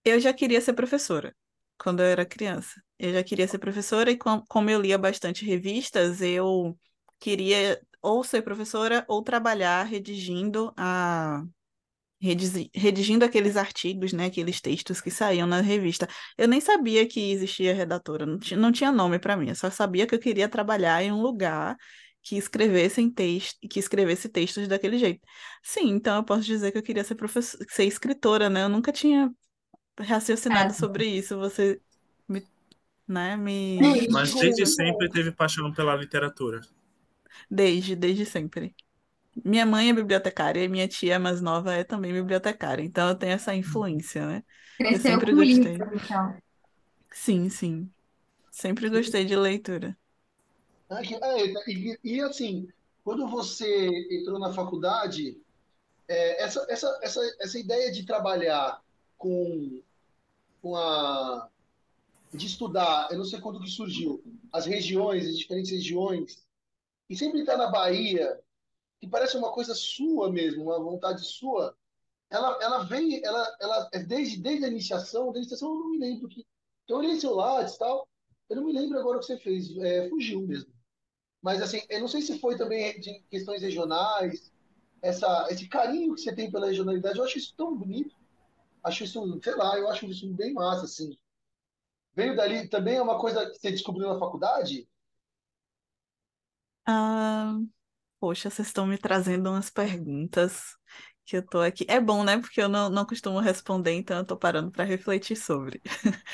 Eu já queria ser professora quando eu era criança. Eu já queria ser professora e como eu lia bastante revistas, eu queria ou ser professora ou trabalhar redigindo a redigindo aqueles artigos, né, aqueles textos que saíam na revista. Eu nem sabia que existia redatora, não tinha, não tinha nome para mim, eu só sabia que eu queria trabalhar em um lugar que escrevessem texto, que escrevesse textos daquele jeito. Sim, então eu posso dizer que eu queria ser professor, ser escritora, né? Eu nunca tinha raciocinado é. sobre isso. Você me, né, me Mas desde sempre teve paixão pela literatura. Desde, desde sempre. Minha mãe é bibliotecária e minha tia mais nova é também bibliotecária, então eu tenho essa influência, né? Eu Cresceu sempre com gostei. livro, então. Sim, sim. Sempre gostei de leitura. Ah, é, e, e, assim, quando você entrou na faculdade, é, essa, essa, essa, essa ideia de trabalhar com, com a, de estudar, eu não sei quando que surgiu, as regiões, as diferentes regiões, e sempre estar na Bahia, que parece uma coisa sua mesmo, uma vontade sua, ela, ela vem, ela, ela, é desde, desde a iniciação, desde a iniciação eu não me lembro que, eu olhei seu Lattes e tal, eu não me lembro agora o que você fez, é, fugiu mesmo. Mas assim, eu não sei se foi também de questões regionais, essa, esse carinho que você tem pela regionalidade, eu acho isso tão bonito. Acho isso, sei lá, eu acho isso bem massa, assim. Veio dali, também é uma coisa que você descobriu na faculdade? Ah, poxa, vocês estão me trazendo umas perguntas que eu tô aqui. É bom, né? Porque eu não, não costumo responder, então eu tô parando para refletir sobre.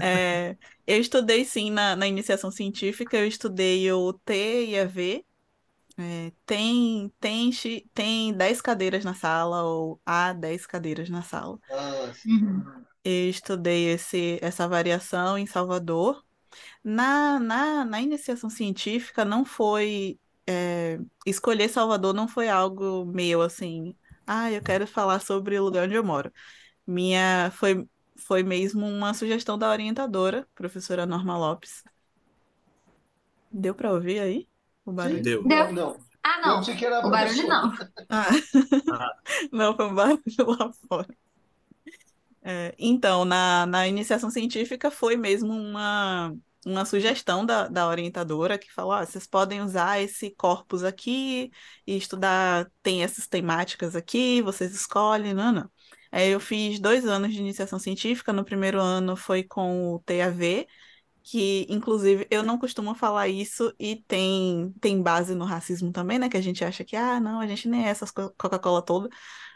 É, eu estudei, sim, na, na iniciação científica, eu estudei o T e a V. É, tem, tem, tem 10 cadeiras na sala, ou há 10 cadeiras na sala. Ah, Uhum. Eu estudei esse, essa variação em Salvador. Na, na, na iniciação científica, não foi. é, escolher Salvador não foi algo meu, assim. Ah, eu quero falar sobre o lugar onde eu moro. Minha foi, foi mesmo uma sugestão da orientadora, professora Norma Lopes. Deu para ouvir aí o barulho? Deu. Deu. Não, não. Ah, não. O barulho não. Ah, Ah, não, foi um barulho lá fora. É, então, na, na iniciação científica foi mesmo uma, uma sugestão da, da orientadora que falou: ah, vocês podem usar esse corpus aqui e estudar, tem essas temáticas aqui, vocês escolhem, não, não. Aí eu fiz dois anos de iniciação científica. No primeiro ano foi com o TAV, que inclusive eu não costumo falar isso e tem, tem base no racismo também, né? Que a gente acha que, ah, não, a gente nem é essas co- Coca-Cola toda.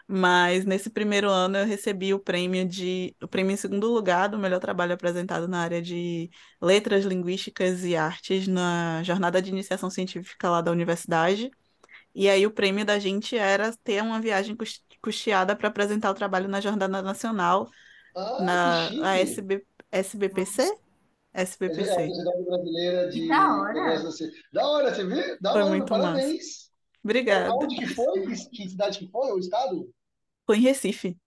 Mas nesse primeiro ano eu recebi o prêmio de, o prêmio em segundo lugar do melhor trabalho apresentado na área de letras, linguísticas e artes na jornada de iniciação científica lá da universidade. E aí o prêmio da gente era ter uma viagem cus- custeada para apresentar o trabalho na Jornada Nacional, Ah, na a. SB, SBPC? É a SBPC. Sociedade Brasileira de da hora. Negócios da hora, você viu? Da Foi hora, muito massa. parabéns. Obrigada. Aonde que foi? Que que cidade que foi? O estado? Foi em Recife.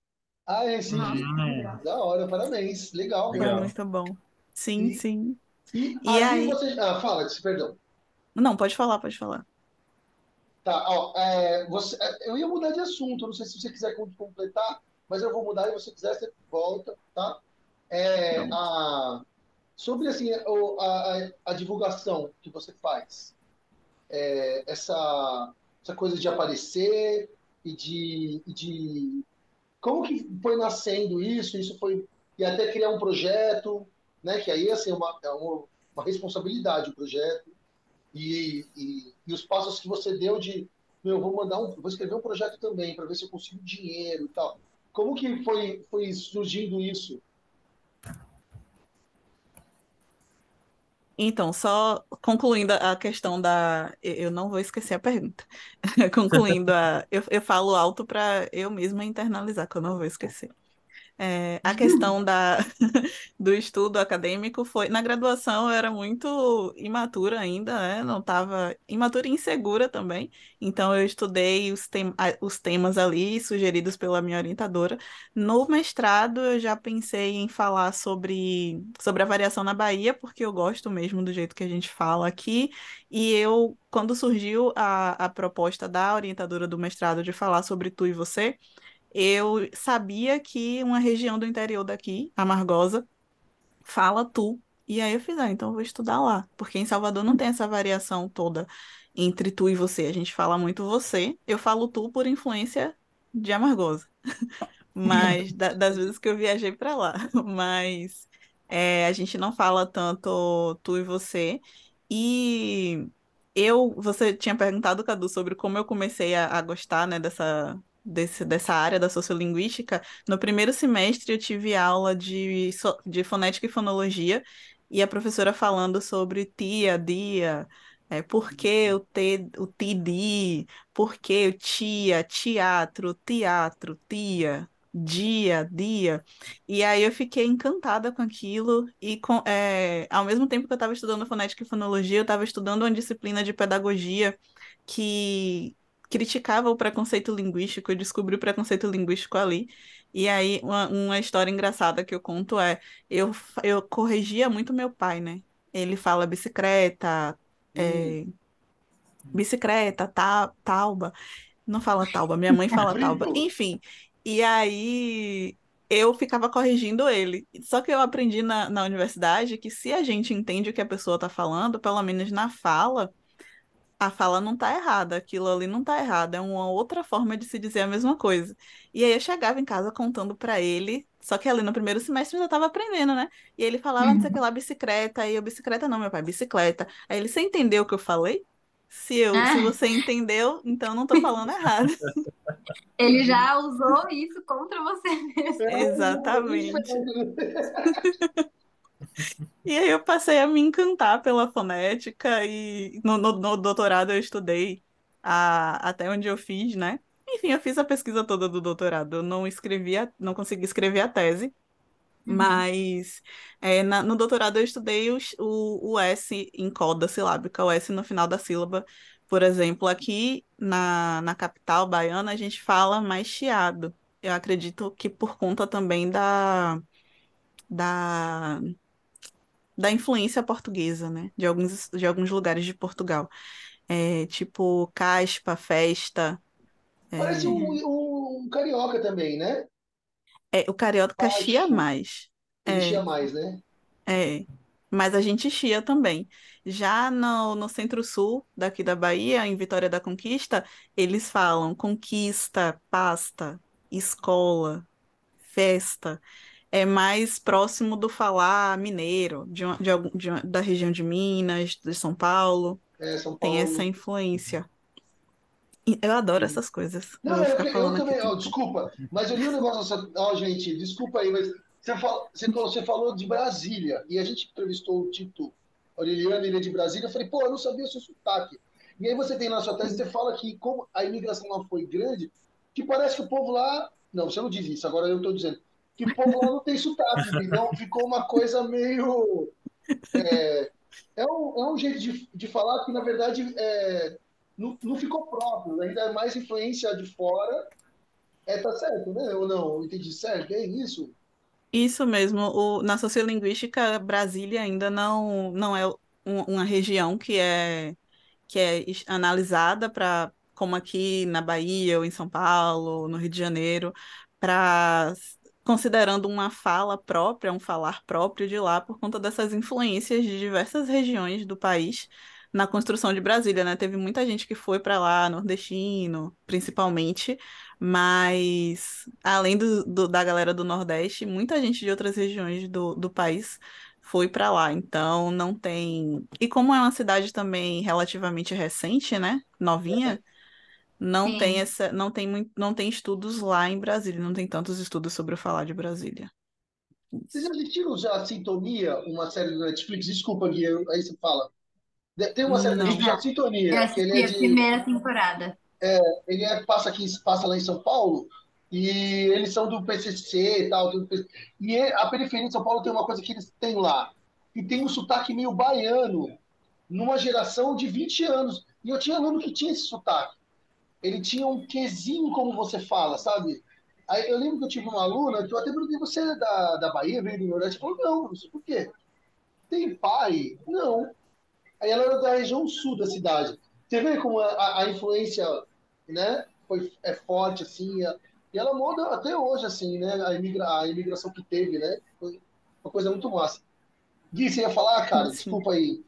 Ah, é Recife. hum, Da hora, parabéns. Legal, Foi legal. muito bom. Sim, Sim. sim. E E aí. você. Ah, fala, perdão. Não, pode falar, pode falar. Tá, ó, é, você, é, eu ia mudar de assunto, não sei se você quiser com- completar, mas eu vou mudar e se você quiser, você volta, tá? É, a, sobre assim, a, a, a divulgação que você faz, é, essa, essa coisa de aparecer e de, de. Como que foi nascendo isso? Isso foi. E até criar um projeto, né? Que aí assim, é uma, é uma, uma responsabilidade o projeto e, e, e os passos que você deu de meu, vou mandar um, vou escrever um projeto também para ver se eu consigo dinheiro e tal. Como que foi, foi surgindo isso? Então, só concluindo a questão da. Eu não vou esquecer a pergunta. Concluindo a. Eu, eu falo alto para eu mesma internalizar, que eu não vou esquecer. É, a questão da, do estudo acadêmico foi. Na graduação eu era muito imatura ainda, né? Não estava. Imatura e insegura também. Então eu estudei os, tem, os temas ali sugeridos pela minha orientadora. No mestrado eu já pensei em falar sobre, sobre a variação na Bahia, porque eu gosto mesmo do jeito que a gente fala aqui. E eu, quando surgiu a, a proposta da orientadora do mestrado de falar sobre tu e você eu sabia que uma região do interior daqui, Amargosa, fala tu. E aí eu fiz, ah, então eu vou estudar lá. Porque em Salvador não tem essa variação toda entre tu e você. A gente fala muito você. Eu falo tu por influência de Amargosa. Mas da, das vezes que eu viajei para lá. Mas é, a gente não fala tanto tu e você. E eu, você tinha perguntado, Cadu, sobre como eu comecei a, a gostar, né, dessa, desse, dessa área da sociolinguística, no primeiro semestre eu tive aula de, de fonética e fonologia, e a professora falando sobre tia, dia, é, por que o, te, o TD, por que o tia, teatro, teatro, tia, dia, dia. E aí eu fiquei encantada com aquilo, e com, é, ao mesmo tempo que eu estava estudando fonética e fonologia, eu estava estudando uma disciplina de pedagogia que criticava o preconceito linguístico, eu descobri o preconceito linguístico ali. E aí, uma, uma história engraçada que eu conto é: eu, eu corrigia muito meu pai, né? Ele fala bicicleta, é, bicicleta, ta, tauba. Não fala tauba, minha mãe fala tauba. Enfim, e aí eu ficava corrigindo ele. Só que eu aprendi na, na universidade que se a gente entende o que a pessoa está falando, pelo menos na fala a fala não tá errada, aquilo ali não tá errado, é uma outra forma de se dizer a mesma coisa. E aí eu chegava em casa contando para ele, só que ali no primeiro semestre eu já tava aprendendo, né? E ele falava, não sei o que lá, bicicleta, aí eu, bicicleta não, meu pai, bicicleta. Aí ele, você entendeu o que eu falei? Se, eu, ah. se você entendeu, então não tô falando errado. Ele já usou isso contra você mesmo. Exatamente. E aí eu passei a me encantar pela fonética e no, no, no doutorado eu estudei a, até onde eu fiz, né? Enfim, eu fiz a pesquisa toda do doutorado. Eu não escrevi, a, não consegui escrever a tese, uhum. mas é, na, no doutorado eu estudei o, o, o S em coda silábica, o S no final da sílaba. Por exemplo, aqui na, na capital baiana a gente fala mais chiado. Eu acredito que por conta também da, da da influência portuguesa, né? De alguns, de alguns lugares de Portugal. É, tipo caspa, festa. É... Parece um, um, carioca também, né? É, o carioca chia mais. Ele é, chia mais, né? É, mas a gente chia também. Já no, no centro-sul daqui da Bahia, em Vitória da Conquista, eles falam conquista, pasta, escola, festa é mais próximo do falar mineiro, de, uma, de, algum, de uma, da região de Minas, de São Paulo. É, São Paulo. Tem essa influência. Eu adoro essas coisas. Não, eu, eu, eu também, desculpa, mas eu li um negócio, ó, gente, desculpa aí, mas você, fala, você, você, falou de Brasília, e a gente entrevistou o Tito Aureliano, ele é de Brasília, eu falei, pô, eu não sabia o seu sotaque. E aí você tem na sua tese, você fala que como a imigração lá foi grande, que parece que o povo lá, não, você não diz isso, agora eu estou dizendo, que o povo lá não tem sotaque, então ficou uma coisa meio. É, é, um, é um jeito de, de falar que, na verdade, é, não, não ficou próprio, ainda é mais influência de fora. É, tá certo, né? Ou não? Entendi certo? É isso? Isso mesmo. O, na sociolinguística, Brasília ainda não, não é um, uma região que é, que é analisada para, como aqui na Bahia, ou em São Paulo, no Rio de Janeiro, para considerando uma fala própria, um falar próprio de lá, por conta dessas influências de diversas regiões do país na construção de Brasília, né? Teve muita gente que foi para lá, nordestino, principalmente, mas além do, do, da galera do Nordeste, muita gente de outras regiões do, do país foi para lá. Então não tem. E como é uma cidade também relativamente recente, né? Novinha. Não Sim. tem essa, não tem muito, não tem estudos lá em Brasília, não tem tantos estudos sobre o falar de Brasília. Vocês assistiram já a Sintonia, uma série do Netflix? Desculpa, Gui, aí você fala. Tem uma série do Netflix, a Sintonia. Eu assisti ele é de, a primeira temporada. É, ele é, passa aqui, passa lá em São Paulo, E eles são do PCC e tal. E a periferia de São Paulo tem uma coisa que eles têm lá. E tem um sotaque meio baiano, numa geração de 20 anos. E eu tinha aluno que tinha esse sotaque. Ele tinha um quezinho, como você fala, sabe? Aí eu lembro que eu tive uma aluna que eu até perguntei, você é da, da Bahia, veio do Nordeste? Falou, não, não sei por quê. Tem pai? Não. Aí ela era da região sul da cidade. Você vê como a, a influência né, foi, é forte, assim, a, e ela muda até hoje, assim, né, a, imigra, a imigração que teve, né, foi uma coisa muito massa. Gui, você ia falar, cara? Sim. Desculpa aí.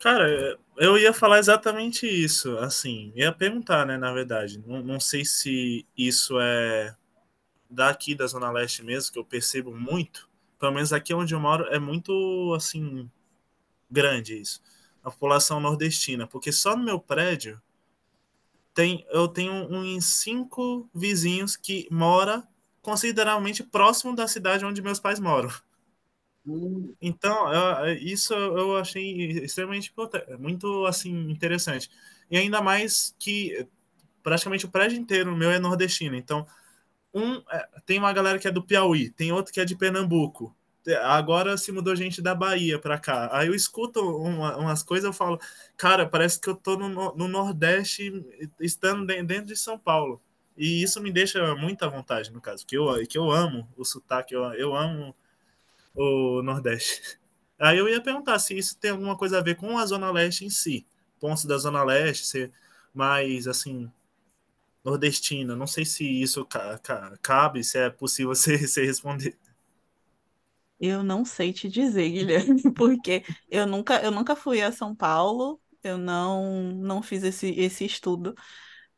Cara, eu ia falar exatamente isso, assim, ia perguntar, né, na verdade. Não, não sei se isso é daqui da Zona Leste mesmo, que eu percebo muito, pelo menos aqui onde eu moro, é muito, assim, grande isso. A população nordestina, porque só no meu prédio tem, eu tenho uns cinco vizinhos que mora consideravelmente próximo da cidade onde meus pais moram. Então, eu, isso eu achei extremamente muito assim interessante. E ainda mais que praticamente o prédio inteiro meu é nordestino. Então, um é, tem uma galera que é do Piauí, tem outro que é de Pernambuco. Agora se mudou gente da Bahia para cá. Aí eu escuto uma, umas coisas, eu falo, cara, parece que eu tô no, no Nordeste, estando dentro de São Paulo. E isso me deixa muita vontade, no caso, que eu, que eu amo o sotaque, eu, eu amo o Nordeste. Aí eu ia perguntar se isso tem alguma coisa a ver com a Zona Leste em si. Pontos da Zona Leste ser mais, assim, nordestina. Não sei se isso ca ca cabe, se é possível você, você responder. Eu não sei te dizer, Guilherme, porque eu nunca, eu nunca fui a São Paulo, eu não, não fiz esse, esse estudo,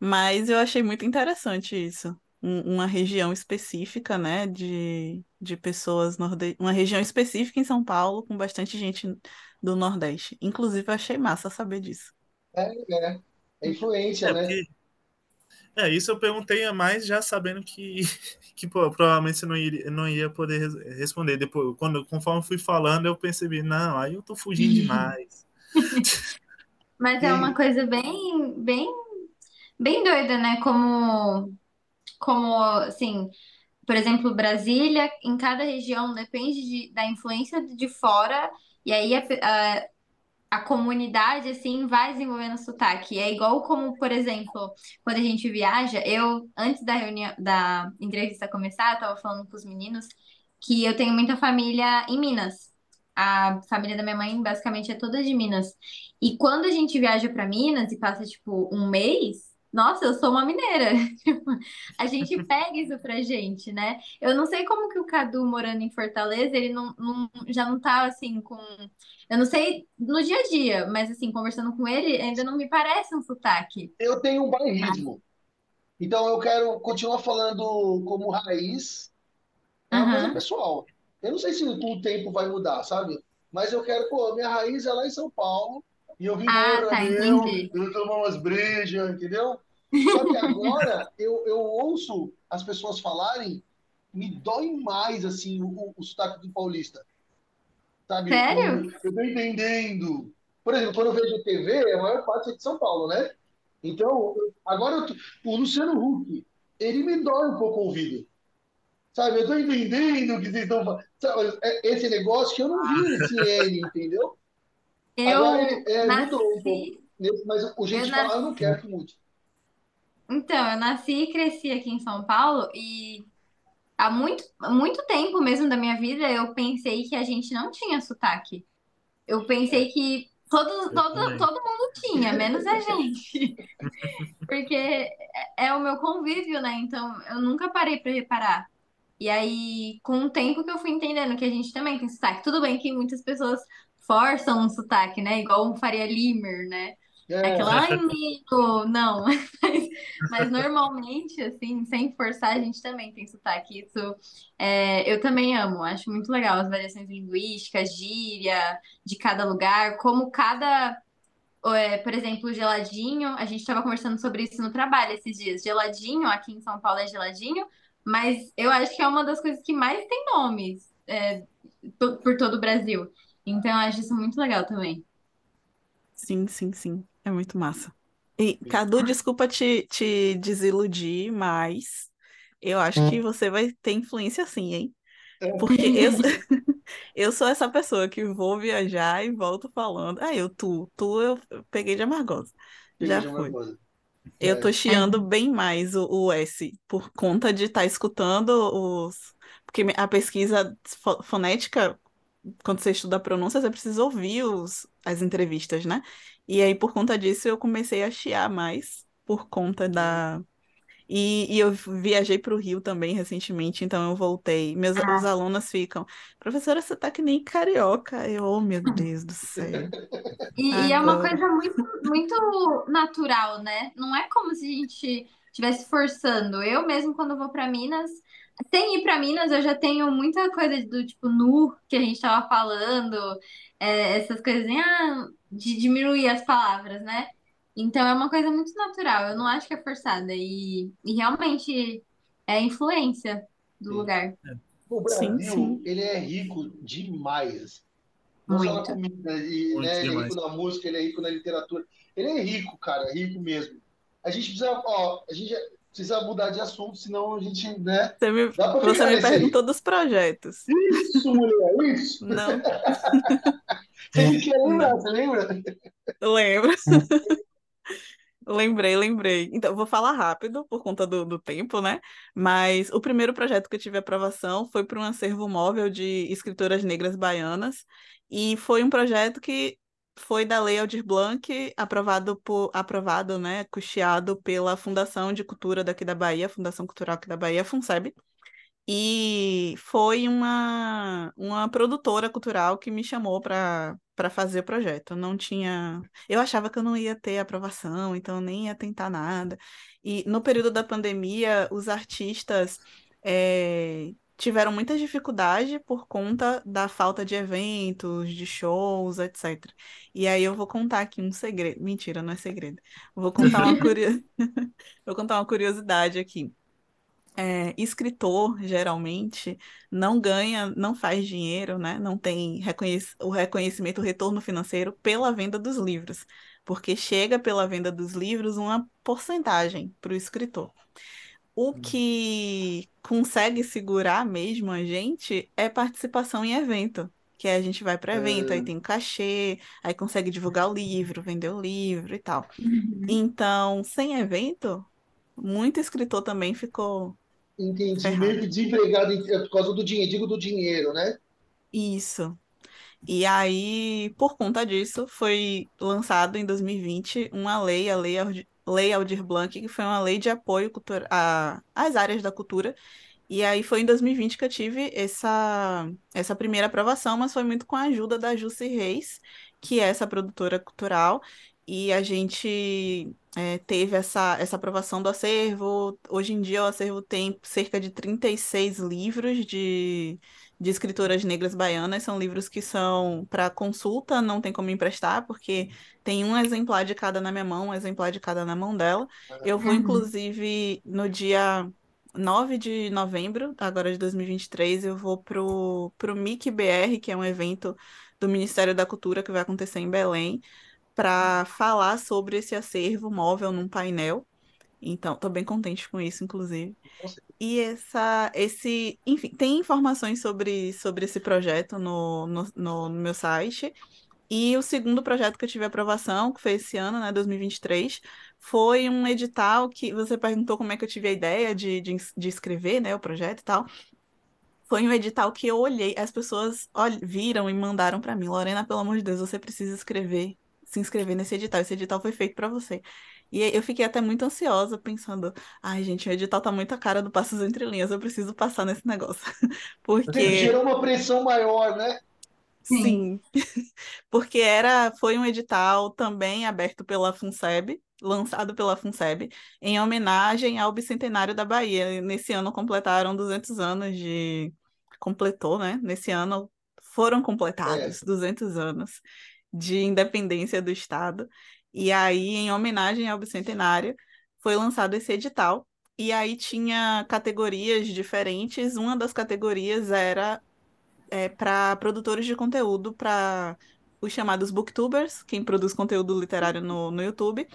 mas eu achei muito interessante isso uma região específica, né, de, de pessoas nordestinas, uma região específica em São Paulo com bastante gente do Nordeste. Inclusive, eu achei massa saber disso. É, é, é influência, é, né? Porque... É, isso eu perguntei a mais já sabendo que, que pô, provavelmente você não iria, não ia poder responder. Depois, quando, conforme fui falando, eu percebi, não, aí eu tô fugindo demais. Mas é uma coisa bem, bem, bem doida, né? Como como, assim, por exemplo, Brasília, em cada região depende de, da influência de fora, e aí a, a, a, comunidade, assim, vai desenvolvendo sotaque. É igual como, por exemplo, quando a gente viaja, eu, antes da reunião, da entrevista começar, eu tava falando com os meninos que eu tenho muita família em Minas. A família da minha mãe basicamente é toda de Minas. E quando a gente viaja para Minas e passa, tipo, um mês, nossa, eu sou uma mineira. a gente pega isso pra gente, né? Eu não sei como que o Cadu, morando em Fortaleza, ele não, não, já não tá assim com. Eu não sei no dia a dia, mas assim, conversando com ele, ainda não me parece um sotaque. Eu tenho um bairrismo. Então eu quero continuar falando como raiz. É uma uhum. coisa pessoal. Eu não sei se com o tempo vai mudar, sabe? Mas eu quero, pô, minha raiz é lá em São Paulo. E eu vim ah, embora, tá, eu tomar umas brejas, entendeu? Só que agora eu, eu ouço as pessoas falarem, me dói mais, assim, o, o sotaque do paulista. Sabe? Sério? Eu, eu tô entendendo. Por exemplo, quando eu vejo TV, a maior parte é de São Paulo, né? Então, agora o Luciano Huck, ele me dói um pouco o ouvido. Sabe, eu tô entendendo o que vocês estão falando. É, esse negócio que eu não vi nesse N, entendeu? Eu Agora, é, nasci... mudou um pouco. Mas o jeito de falar, eu não quero que mude. Então, eu nasci e cresci aqui em São Paulo e há muito, muito tempo mesmo da minha vida eu pensei que a gente não tinha sotaque. Eu pensei que todo, todo, todo mundo tinha, menos a gente. Porque é, é o meu convívio, né? Então eu nunca parei para reparar. E aí, com o tempo que eu fui entendendo que a gente também tem sotaque. Tudo bem que muitas pessoas forçam um sotaque, né? Igual um Faria Limer, né? É. Aquela, ai, amigo, não. Mas, mas, normalmente, assim, sem forçar, a gente também tem sotaque. Isso é, eu também amo, acho muito legal as variações linguísticas, gíria de cada lugar, como cada. É, por exemplo, geladinho, a gente estava conversando sobre isso no trabalho esses dias. Geladinho, aqui em São Paulo é geladinho, mas eu acho que é uma das coisas que mais tem nomes é, por todo o Brasil. Então, eu acho isso muito legal também. Sim, sim, sim. É muito massa. E, Cadu, desculpa te, te desiludir, mas eu acho que você vai ter influência sim, hein? Porque eu, eu sou essa pessoa que vou viajar e volto falando. Ah, eu, tu, tu eu peguei de Amargosa. Já de foi. Amargosa. Eu tô É. chiando bem mais o, o S, por conta de estar escutando os. Porque a pesquisa fo- fonética, quando você estuda a pronúncia, você precisa ouvir os, as entrevistas, né? E aí, por conta disso, eu comecei a chiar mais, por conta da. E, e eu viajei para o Rio também recentemente, então eu voltei. Meus Ah. alunos ficam, professora, você tá que nem carioca. Eu, oh meu Deus do céu. E, e é uma coisa muito, muito natural, né? Não é como se a gente estivesse forçando. Eu mesmo, quando vou para Minas, sem ir para Minas, eu já tenho muita coisa do tipo nu, que a gente estava falando, é, essas coisas ah, de diminuir as palavras, né? Então é uma coisa muito natural. Eu não acho que é forçada. E, e realmente é influência do Sim. lugar. O Sim, Brasil, sim. ele é rico demais. Não só na Muito. comida, e, Muito né, ele é rico na música, ele é rico na literatura. Ele é rico, cara, rico mesmo. A gente precisa, ó, a gente precisa mudar de assunto, senão a gente, né? Você me, você me perguntou dos projetos. Isso, mulher, isso. Não, Você quer lembrar, você lembra? lembro. Lembrei, lembrei. Então, vou falar rápido por conta do, do tempo, né? Mas o primeiro projeto que eu tive aprovação foi para um acervo móvel de escritoras negras baianas. E foi um projeto que foi da Lei Aldir Blanc, aprovado por, aprovado, né, custeado pela Fundação de Cultura daqui da Bahia, Fundação Cultural aqui da Bahia, FUNSEB. E foi uma, uma produtora cultural que me chamou para fazer o projeto. Não tinha. Eu achava que eu não ia ter aprovação, então eu nem ia tentar nada. E no período da pandemia, os artistas eh, tiveram muita dificuldade por conta da falta de eventos, de shows, etc. E aí eu vou contar aqui um segredo. Mentira, não é segredo. Vou contar uma vou contar uma curiosidade aqui é, escritor, geralmente, não ganha, não faz dinheiro, né? Não tem reconhec- o reconhecimento, o retorno financeiro pela venda dos livros, porque chega pela venda dos livros uma porcentagem para o escritor. O que consegue segurar mesmo a gente é participação em evento. Que aí a gente vai para evento, aí Ah. tem cachê, aí consegue divulgar o livro, vender o livro e tal. Uhum. Então, sem evento, muito escritor também ficou Entendi, Ferrado. meio que desempregado em- por causa do dinheiro, digo do dinheiro, né? Isso. E aí, por conta disso, foi lançado em 2020 uma lei, a Lei Lei Aldir Blanc, que foi uma lei de apoio a- às áreas da cultura. E aí foi em 2020 que eu tive essa, essa primeira aprovação, mas foi muito com a ajuda da Jussi Reis, que é essa produtora cultural, e a gente é, teve essa, essa aprovação do acervo. Hoje em dia o acervo tem cerca de 36 livros de, de escritoras negras baianas, são livros que são para consulta, não tem como emprestar, porque tem um exemplar de cada na minha mão, um exemplar de cada na mão dela. Eu vou, Uhum. inclusive, no dia 9 de novembro, agora de 2023, eu vou pro, pro MIC BR, que é um evento do Ministério da Cultura que vai acontecer em Belém, para falar sobre esse acervo móvel num painel. Então, estou bem contente com isso, inclusive. E essa, esse, enfim, tem informações sobre, sobre esse projeto no, no, no, no meu site. E o segundo projeto que eu tive aprovação, que foi esse ano, né, 2023, foi um edital que você perguntou como é que eu tive a ideia de, de, de escrever, né, o projeto e tal. Foi um edital que eu olhei, as pessoas viram e mandaram para mim, Lorena, pelo amor de Deus, você precisa escrever, se inscrever nesse edital. Esse edital foi feito para você. E eu fiquei até muito ansiosa, pensando, ai, gente, o edital tá muito a cara do Passos Entre Linhas, eu preciso passar nesse negócio. Porque Gerou uma pressão maior, né? Sim, porque era, foi um edital também aberto pela FUNSEB, lançado pela FUNSEB, em homenagem ao bicentenário da Bahia. Nesse ano completaram 200 anos de... Completou, né? Nesse ano foram completados 200 anos de independência do Estado. E aí, em homenagem ao bicentenário, foi lançado esse edital. E aí tinha categorias diferentes. Uma das categorias era é, para produtores de conteúdo, para os chamados booktubers, quem produz conteúdo literário no, no YouTube,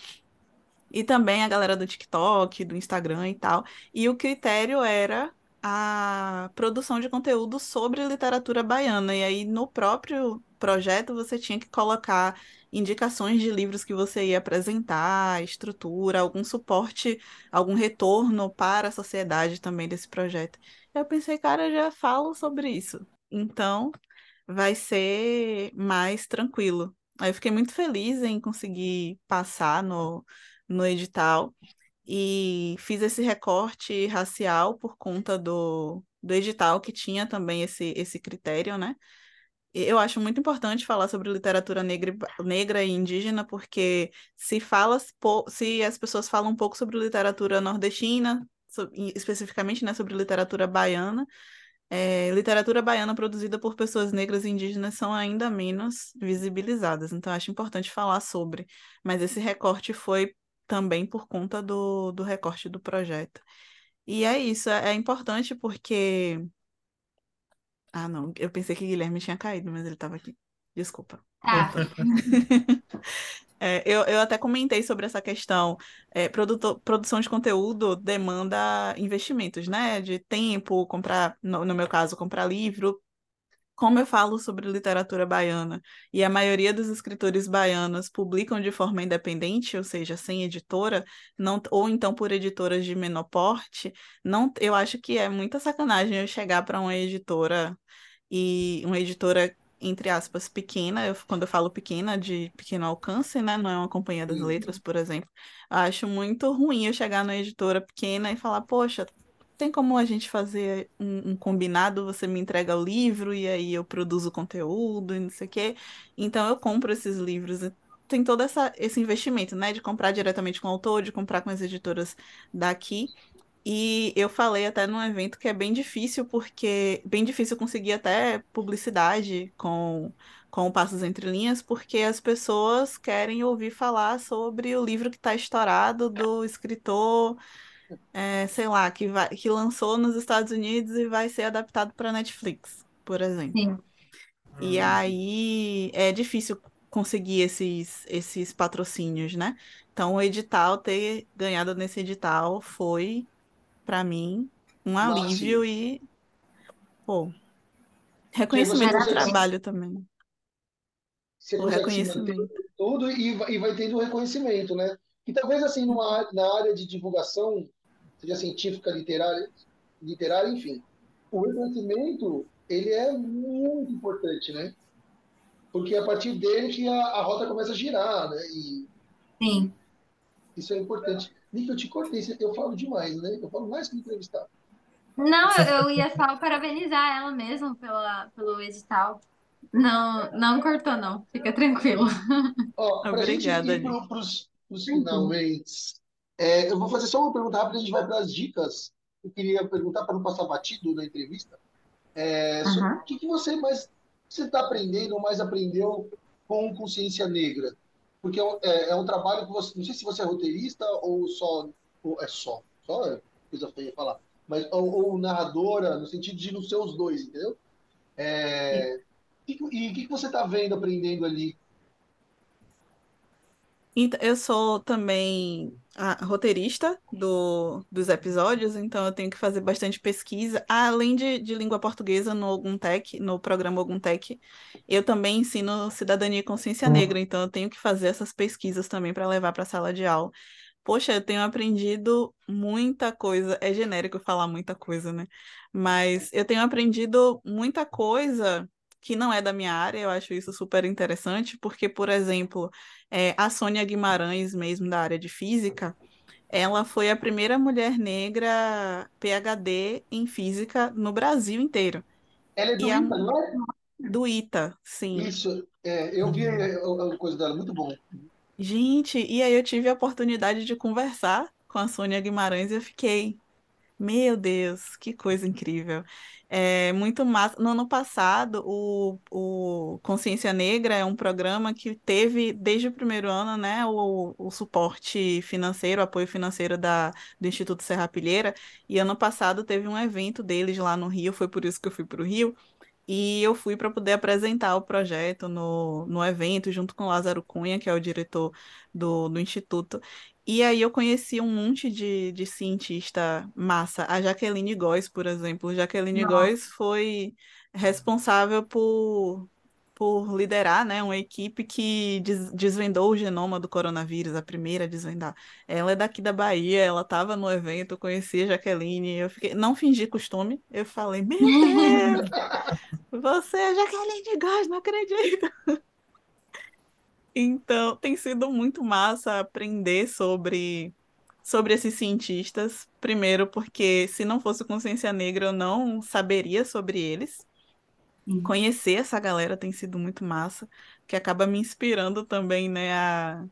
e também a galera do TikTok, do Instagram e tal. E o critério era a produção de conteúdo sobre literatura baiana. E aí, no próprio projeto, você tinha que colocar indicações de livros que você ia apresentar, estrutura, algum suporte, algum retorno para a sociedade também desse projeto. Eu pensei, cara, já falo sobre isso. Então, vai ser mais tranquilo. Aí eu fiquei muito feliz em conseguir passar no, no edital e fiz esse recorte racial por conta do, do edital que tinha também esse, esse critério, né? Eu acho muito importante falar sobre literatura negra, negra e indígena, porque se fala, se as pessoas falam um pouco sobre literatura nordestina, especificamente né, sobre literatura baiana, é, literatura baiana produzida por pessoas negras e indígenas são ainda menos visibilizadas. Então, acho importante falar sobre. Mas esse recorte foi também por conta do, do recorte do projeto. E é isso, é, é importante porque. Ah, não, eu pensei que Guilherme tinha caído, mas ele estava aqui. Desculpa. Ah. É, eu, eu até comentei sobre essa questão. É, produtor, produção de conteúdo demanda investimentos, né? De tempo, comprar, no, no meu caso, comprar livro, como eu falo sobre literatura baiana e a maioria dos escritores baianos publicam de forma independente, ou seja, sem editora, não, ou então por editoras de menor porte, não, eu acho que é muita sacanagem eu chegar para uma editora e uma editora entre aspas pequena, eu, quando eu falo pequena, de pequeno alcance, né, não é uma companhia das letras, por exemplo, acho muito ruim eu chegar na editora pequena e falar, poxa, tem como a gente fazer um, um, combinado? Você me entrega o livro e aí eu produzo conteúdo e não sei o quê. Então eu compro esses livros. Tem todo essa, esse investimento, né? De comprar diretamente com o autor, de comprar com as editoras daqui. E eu falei até num evento que é bem difícil, porque bem difícil conseguir até publicidade com, com Passos Entre Linhas, porque as pessoas querem ouvir falar sobre o livro que está estourado do escritor é, sei lá, que, vai, que lançou nos Estados Unidos e vai ser adaptado para Netflix, por exemplo. Sim. E aí é difícil conseguir esses, esses patrocínios, né? Então, o edital, ter ganhado nesse edital foi, para mim, um alívio e, pô, reconhecimento do trabalho também. Você o reconhecimento. tudo e, e vai tendo um reconhecimento, né? E talvez assim, numa, na área de divulgação, seja científica, literária, literária, enfim. O reconhecimento, ele é muito importante, né? Porque é a partir dele que a, a rota começa a girar, né? E Sim. Isso é importante. Nick, eu te cortei, eu falo demais, né? Eu falo mais que entrevistar. Não, eu, ia só parabenizar ela mesmo pela, pelo edital. Não, não cortou, não. Fica tranquilo. Ó, pra Obrigada. gente ir pros, pros finalmente, é, eu vou fazer só uma pergunta rápida, a gente vai para as dicas. Eu queria perguntar, para não passar batido na entrevista, é, uhum. o que, que você mais você está aprendendo ou mais aprendeu com consciência negra? Porque é, é, é, um trabalho que você, não sei se você é roteirista ou só, ou é só, só é coisa feia falar, mas ou, ou, narradora, no sentido de não ser os dois, entendeu? É, e o que, que você está vendo, aprendendo ali eu sou também a roteirista do, dos episódios, então eu tenho que fazer bastante pesquisa. Além de, de língua portuguesa no Oguntec, no programa Oguntec, eu também ensino cidadania e consciência negra, então eu tenho que fazer essas pesquisas também para levar para a sala de aula. Poxa, eu tenho aprendido muita coisa. É genérico falar muita coisa, né? Mas eu tenho aprendido muita coisa que não é da minha área, eu acho isso super interessante, porque, por exemplo, é, a Sônia Guimarães, mesmo da área de física, ela foi a primeira mulher negra PhD em física no Brasil inteiro. Ela é do e ITA, a... não é? Do ITA, sim. Isso, é, eu vi a coisa dela, muito bom. Gente, e aí eu tive a oportunidade de conversar com a Sônia Guimarães e eu fiquei, meu Deus, que coisa incrível. É muito massa. No ano passado, o, o Consciência Negra é um programa que teve, desde o primeiro ano, né, o, o suporte financeiro, o apoio financeiro da, do Instituto Serra Pilheira. E ano passado teve um evento deles lá no Rio, foi por isso que eu fui para o Rio. E eu fui para poder apresentar o projeto no, no evento, junto com Lázaro Cunha, que é o diretor do, do Instituto. E aí eu conheci um monte de, de cientista massa. A Jaqueline Góes, por exemplo. Jaqueline Nossa. Góes foi responsável por, por liderar, né, uma equipe que des- desvendou o genoma do coronavírus, a primeira a desvendar. Ela é daqui da Bahia, ela estava no evento, eu conheci a Jaqueline, eu fiquei, não fingi costume, eu falei, meu Deus, você é Jaqueline Góes, não acredito. Então, tem sido muito massa aprender sobre, sobre esses cientistas. Primeiro, porque se não fosse Consciência Negra, eu não saberia sobre eles. Sim. Conhecer essa galera tem sido muito massa, que acaba me inspirando também, né, a,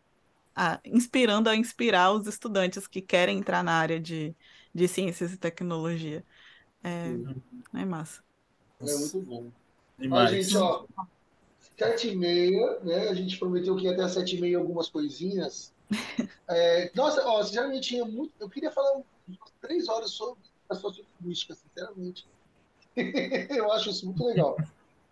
a- inspirando a inspirar os estudantes que querem entrar na área de, de ciências e tecnologia. É, é massa. É muito bom. Ó, Demais. gente, ó, sete e meia, né? A gente prometeu que ia até às sete e meia algumas coisinhas. É, nossa, ó, já me tinha muito. Eu queria falar umas três horas sobre a sociolinguística, sinceramente. Eu acho isso muito legal.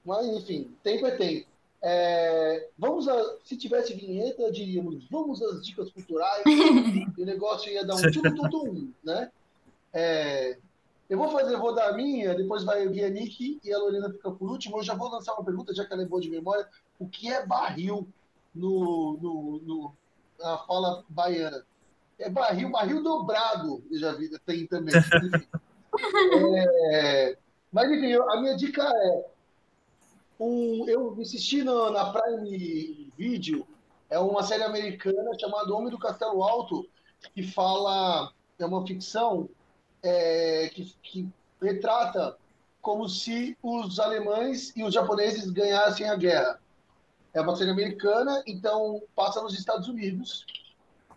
Mas, enfim, tempo é tempo. É, vamos a, se tivesse vinheta, diríamos, vamos às dicas culturais, e o negócio ia dar um tum, tum, tum, né? É, eu vou fazer, vou dar a minha, depois vai a Nick e a Lorena fica por último. Eu já vou lançar uma pergunta, já que ela é boa de memória. O que é barril no, no, no- na fala baiana? É barril, barril dobrado, eu já vi, tem também. É, mas enfim, eu- a minha dica é um, eu assisti na Prime Video, é uma série americana chamada Homem do Castelo Alto, que fala, é uma ficção é, que, que retrata como se os alemães e os japoneses ganhassem a guerra. É uma série americana, então passa nos Estados Unidos.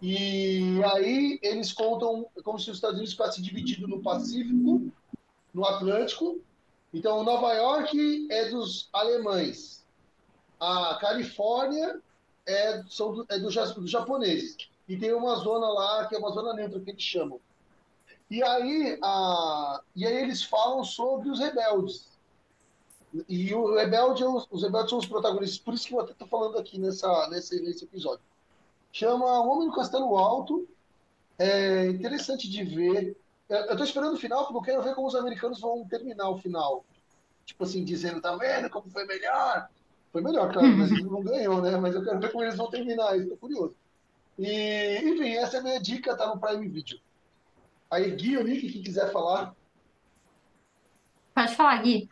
E aí eles contam como se os Estados Unidos ficassem divididos no Pacífico, no Atlântico. Então Nova York é dos alemães, a Califórnia é, são do, é do dos japoneses. E tem uma zona lá que é uma zona neutra que eles chamam. E aí, a, e aí eles falam sobre os rebeldes. E o rebelde, é os, os rebeldes são os protagonistas, por isso que eu até estou falando aqui nessa, nesse, nesse episódio. Chama O Homem do Castelo Alto. É interessante de ver. Eu estou esperando o final, porque eu quero ver como os americanos vão terminar o final. Tipo assim, dizendo, tá vendo como foi melhor? Foi melhor, claro, Brasil não ganhou, né? Mas eu quero ver como eles vão terminar, estou curioso. E, enfim, essa é a minha dica, tá no Prime Video. Aí, Gui, o Nick, que quiser falar. Pode falar, Gui.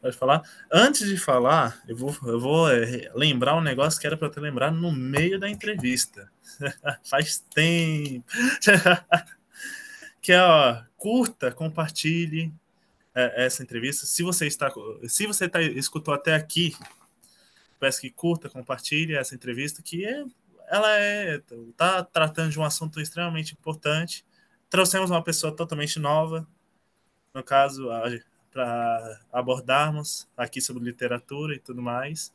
Pode falar? Antes de falar, eu vou, eu vou é, lembrar um negócio que era para eu ter lembrado no meio da entrevista. Faz tempo. que é, ó, curta, compartilhe é, essa entrevista. Se você está, se você tá, escutou até aqui, peço que curta, compartilhe essa entrevista, que é, ela é, tá tratando de um assunto extremamente importante. Trouxemos uma pessoa totalmente nova, no caso, para abordarmos aqui sobre literatura e tudo mais.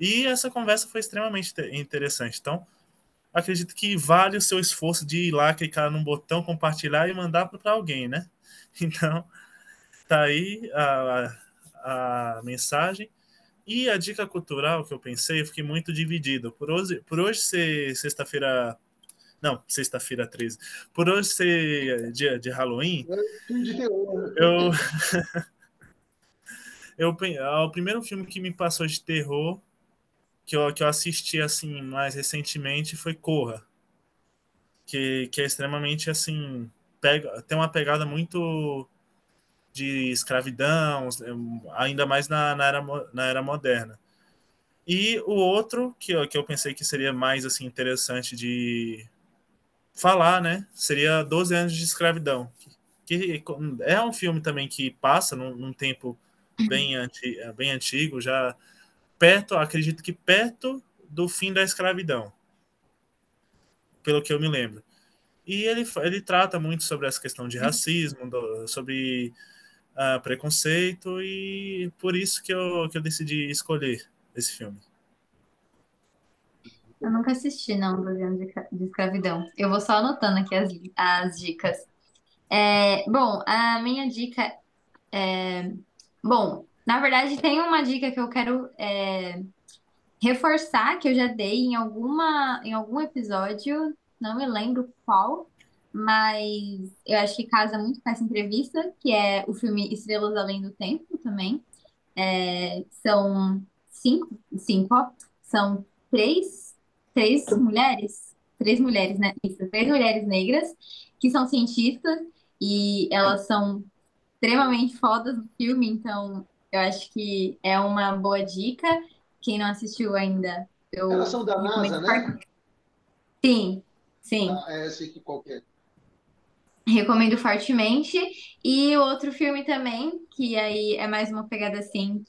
E essa conversa foi extremamente interessante. Então, acredito que vale o seu esforço de ir lá, clicar num botão, compartilhar e mandar para alguém, né? Então, tá aí a, a, a, mensagem. E a dica cultural que eu pensei, eu fiquei muito dividido. Por hoje, por hoje ser sexta-feira. Não, sexta-feira 13. Por hoje ser dia de Halloween, eu. eu, o primeiro filme que me passou de terror que eu, que eu assisti assim mais recentemente foi Corra, que, que é extremamente assim pega, tem uma pegada muito de escravidão, ainda mais na, na, era, na era moderna. E o outro que eu, que eu pensei que seria mais assim interessante de falar, né, seria 12 anos de escravidão, que, é um filme também que passa num, num tempo bem, anti, bem antigo, já perto, acredito que perto do fim da escravidão, pelo que eu me lembro. E ele, ele trata muito sobre essa questão de racismo, do, sobre uh, preconceito, e por isso que eu, que eu decidi escolher esse filme. Eu nunca assisti, não, 12 anos de escravidão. Eu vou só anotando aqui as, as dicas. É, bom, a minha dica é. Bom, Na verdade, tem uma dica que eu quero é, reforçar, que eu já dei em alguma, em algum episódio, não me lembro qual, mas eu acho que casa muito com essa entrevista, que é o filme Estrelas Além do Tempo também. É, são cinco, cinco, ó, são três, três mulheres, três mulheres, né? Isso, três mulheres negras que são cientistas e elas são extremamente fodas no filme, então eu acho que é uma boa dica. Quem não assistiu ainda, eu Elas são da NASA, né? Sim, sim. Ah, é, sei que qualquer. Recomendo fortemente. E outro filme também, que aí é mais uma pegada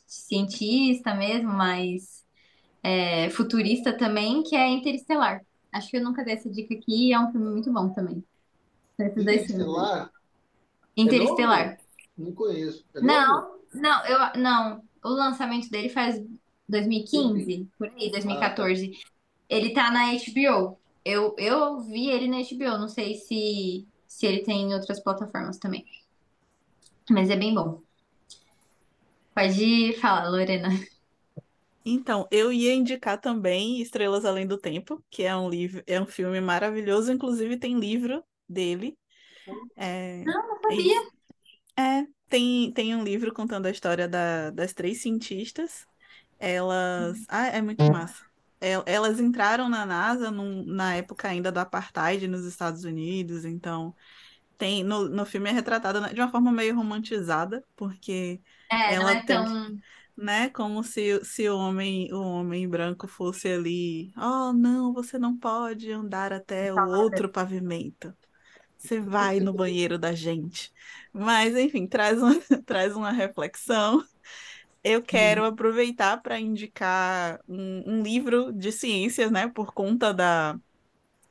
cientista mesmo, mas é, futurista também, que é Interestelar. Acho que eu nunca dei essa dica aqui e é um filme muito bom também. Interestelar? Interestelar. É não conheço. É não, não, eu não. O lançamento dele faz 2015, Sim. por aí, 2014. Ah, tá. Ele tá na HBO. Eu, eu vi ele na HBO, não sei se se ele tem em outras plataformas também. Mas é bem bom. Pode falar, Lorena. Então, eu ia indicar também Estrelas Além do Tempo, que é um livro, é um filme maravilhoso, inclusive tem livro dele. É, não, não sabia. É, tem, tem um livro contando a história da, das três cientistas. Elas. Uhum. Ah, é muito massa. É, elas entraram na NASA num, na época ainda do apartheid nos Estados Unidos, então tem no, no filme é retratada de uma forma meio romantizada, porque é, ela é tem, tão... né, como se, se o homem o homem branco fosse ali, oh, não, você não pode andar até o outro pavimento. Você vai no banheiro da gente. Mas, enfim, traz uma, traz uma reflexão. Eu quero aproveitar para indicar um, um, livro de ciências, né, por conta da,